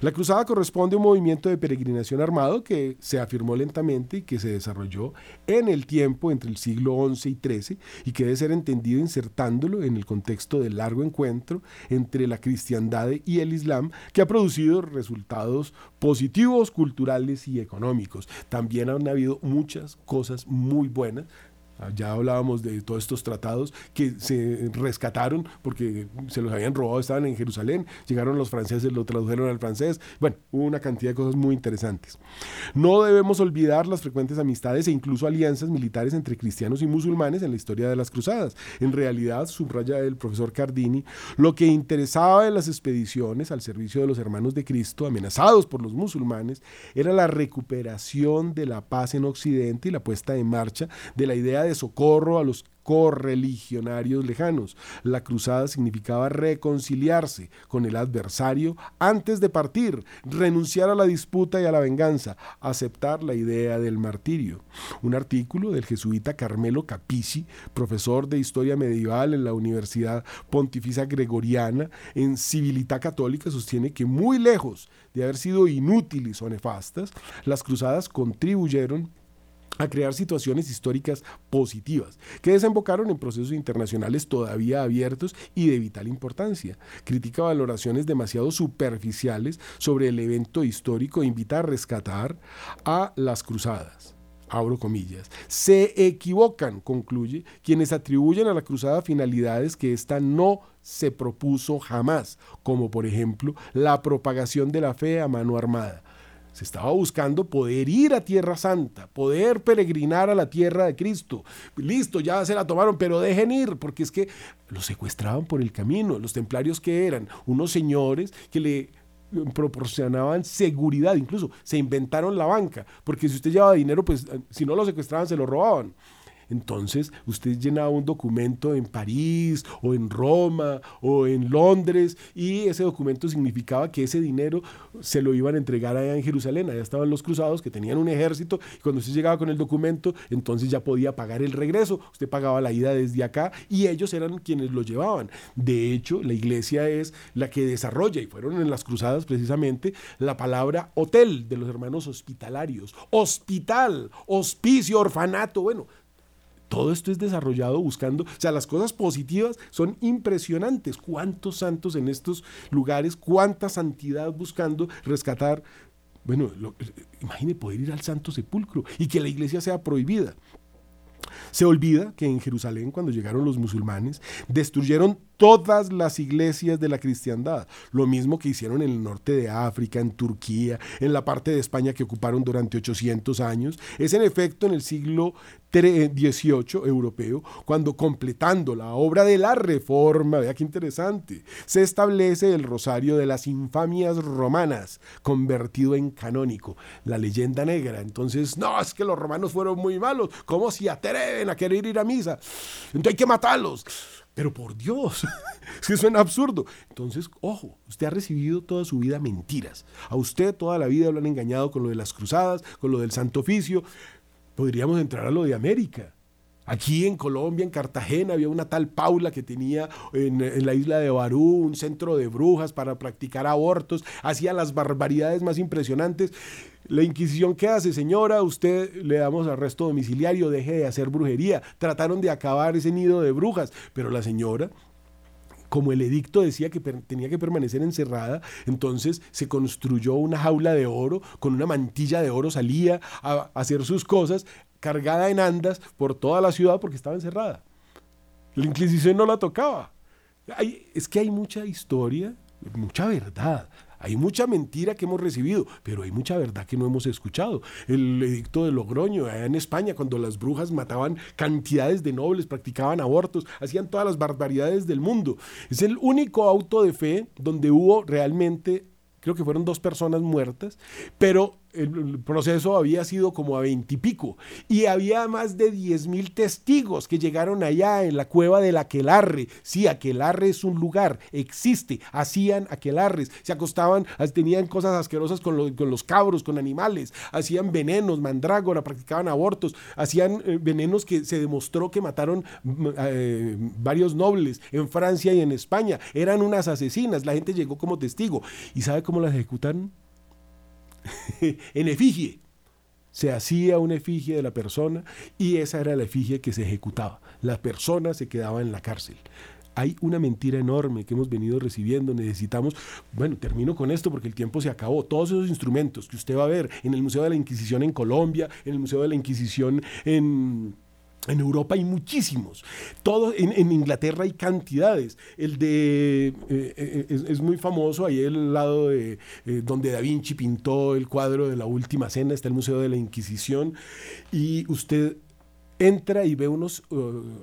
La cruzada corresponde a un movimiento de peregrinación armado que se afirmó lentamente y que se desarrolló en el tiempo entre el siglo XI y XIII y que debe ser entendido insertándolo en el contexto del largo encuentro entre la cristiandad y el islam que ha producido resultados positivos, culturales y económicos. También han habido muchas cosas muy buenas ya hablábamos de todos estos tratados que se rescataron porque se los habían robado, estaban en Jerusalén, llegaron los franceses, lo tradujeron al francés. Bueno, hubo una cantidad de cosas muy interesantes. No debemos olvidar las frecuentes amistades e incluso alianzas militares entre cristianos y musulmanes en la historia de las cruzadas. En realidad, subraya el profesor Cardini, lo que interesaba en las expediciones al servicio de los hermanos de Cristo, amenazados por los musulmanes, era la recuperación de la paz en Occidente y la puesta en marcha de la idea de socorro a los correligionarios lejanos. La cruzada significaba reconciliarse con el adversario antes de partir, renunciar a la disputa y a la venganza, aceptar la idea del martirio. Un artículo del jesuita Carmelo Capici, profesor de historia medieval en la Universidad Pontificia Gregoriana en Civilidad Católica, sostiene que muy lejos de haber sido inútiles o nefastas, las cruzadas contribuyeron a crear situaciones históricas positivas, que desembocaron en procesos internacionales todavía abiertos y de vital importancia. Critica valoraciones demasiado superficiales sobre el evento histórico e invita a rescatar a las cruzadas. Abro comillas. Se equivocan, concluye, quienes atribuyen a la cruzada finalidades que ésta no se propuso jamás, como por ejemplo la propagación de la fe a mano armada se estaba buscando poder ir a Tierra Santa, poder peregrinar a la tierra de Cristo. Listo, ya se la tomaron, pero dejen ir, porque es que los secuestraban por el camino. Los templarios que eran unos señores que le proporcionaban seguridad, incluso se inventaron la banca, porque si usted llevaba dinero, pues si no lo secuestraban, se lo robaban. Entonces usted llenaba un documento en París o en Roma o en Londres y ese documento significaba que ese dinero se lo iban a entregar allá en Jerusalén. Allá estaban los cruzados que tenían un ejército y cuando usted llegaba con el documento entonces ya podía pagar el regreso. Usted pagaba la ida desde acá y ellos eran quienes lo llevaban. De hecho, la iglesia es la que desarrolla y fueron en las cruzadas precisamente la palabra hotel de los hermanos hospitalarios. Hospital, hospicio, orfanato. Bueno, todo esto es desarrollado buscando, o sea, las cosas positivas son impresionantes. ¿Cuántos santos en estos lugares? ¿Cuánta santidad buscando rescatar? Bueno, imagine poder ir al Santo Sepulcro y que la iglesia sea prohibida. Se olvida que en Jerusalén, cuando llegaron los musulmanes, destruyeron todas las iglesias de la cristiandad, lo mismo que hicieron en el norte de África, en Turquía, en la parte de España que ocuparon durante 800 años. Es en efecto en el siglo XVIII europeo, cuando completando la obra de la reforma, vea qué interesante, se establece el rosario de las infamias romanas, convertido en canónico, la leyenda negra. Entonces, no, es que los romanos fueron muy malos, ¿cómo se atreven a querer ir a misa? Entonces hay que matarlos. Pero por Dios, es que suena absurdo. Entonces, ojo, usted ha recibido toda su vida mentiras. A usted toda la vida lo han engañado con lo de las cruzadas, con lo del Santo Oficio. Podríamos entrar a lo de América. Aquí en Colombia, en Cartagena, había una tal Paula que tenía en, la isla de Barú un centro de brujas para practicar abortos, hacía las barbaridades más impresionantes. La Inquisición, ¿qué hace, señora? Usted le damos arresto domiciliario, deje de hacer brujería. Trataron de acabar ese nido de brujas, pero la señora como el edicto decía que tenía que permanecer encerrada, entonces se construyó una jaula de oro, con una mantilla de oro salía a hacer sus cosas, cargada en andas por toda la ciudad porque estaba encerrada. La Inquisición no la tocaba. es que hay mucha historia, mucha verdad. Hay mucha mentira que hemos recibido, pero hay mucha verdad que no hemos escuchado. El edicto de Logroño, allá en España, cuando las brujas mataban cantidades de nobles, practicaban abortos, hacían todas las barbaridades del mundo. Es el único auto de fe donde hubo realmente, creo que fueron dos personas muertas, pero el proceso había sido como a veintipico y, había más de diez mil testigos que llegaron allá en la cueva del Aquelarre. Sí, Aquelarre es un lugar, existe, hacían aquelarres, se acostaban, tenían cosas asquerosas con, con los cabros, con animales, hacían venenos, mandrágora, practicaban abortos, hacían eh, venenos que se demostró que mataron mm, eh, varios nobles en Francia y en España. Eran unas asesinas, la gente llegó como testigo. ¿Y sabe cómo las ejecutaron? en efigie. Se hacía una efigie de la persona y esa era la efigie que se ejecutaba. La persona se quedaba en la cárcel. Hay una mentira enorme que hemos venido recibiendo. Necesitamos, bueno, termino con esto porque el tiempo se acabó. Todos esos instrumentos que usted va a ver en el Museo de la Inquisición en Colombia, en el Museo de la Inquisición en, en Europa hay muchísimos. Todo, en, Inglaterra hay cantidades. El de. Eh, eh, es, muy famoso, ahí el lado de eh, donde Da Vinci pintó el cuadro de la última cena, está el Museo de la Inquisición. Y usted entra y ve unos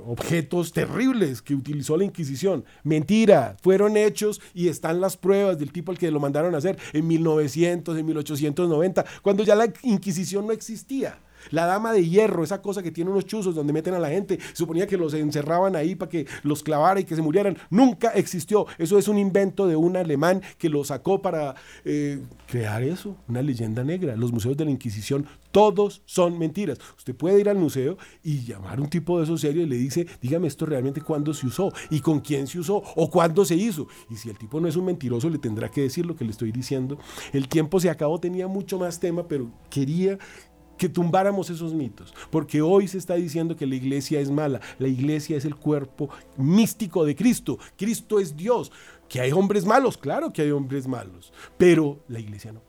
objetos terribles que utilizó la Inquisición. Mentira, fueron hechos y están las pruebas del tipo al que lo mandaron a hacer en 1900, en 1890, cuando ya la Inquisición no existía. La dama de hierro, esa cosa que tiene unos chuzos donde meten a la gente, suponía que los encerraban ahí para que los clavara y que se murieran. Nunca existió. Eso es un invento de un alemán que lo sacó para eh, crear eso, una leyenda negra. Los museos de la Inquisición, todos son mentiras. Usted puede ir al museo y llamar a un tipo de esos serio y le dice, dígame esto realmente cuándo se usó y con quién se usó o cuándo se hizo. Y si el tipo no es un mentiroso, le tendrá que decir lo que le estoy diciendo. El tiempo se acabó, tenía mucho más tema, pero quería que tumbáramos esos mitos, porque hoy se está diciendo que la iglesia es mala, la iglesia es el cuerpo místico de Cristo, Cristo es Dios, que hay hombres malos, claro que hay hombres malos, pero la iglesia no.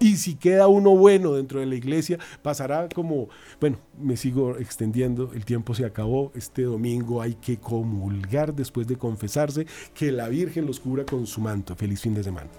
Y si queda uno bueno dentro de la iglesia, pasará como, bueno, me sigo extendiendo, el tiempo se acabó, este domingo hay que comulgar después de confesarse, que la Virgen los cubra con su manto. Feliz fin de semana.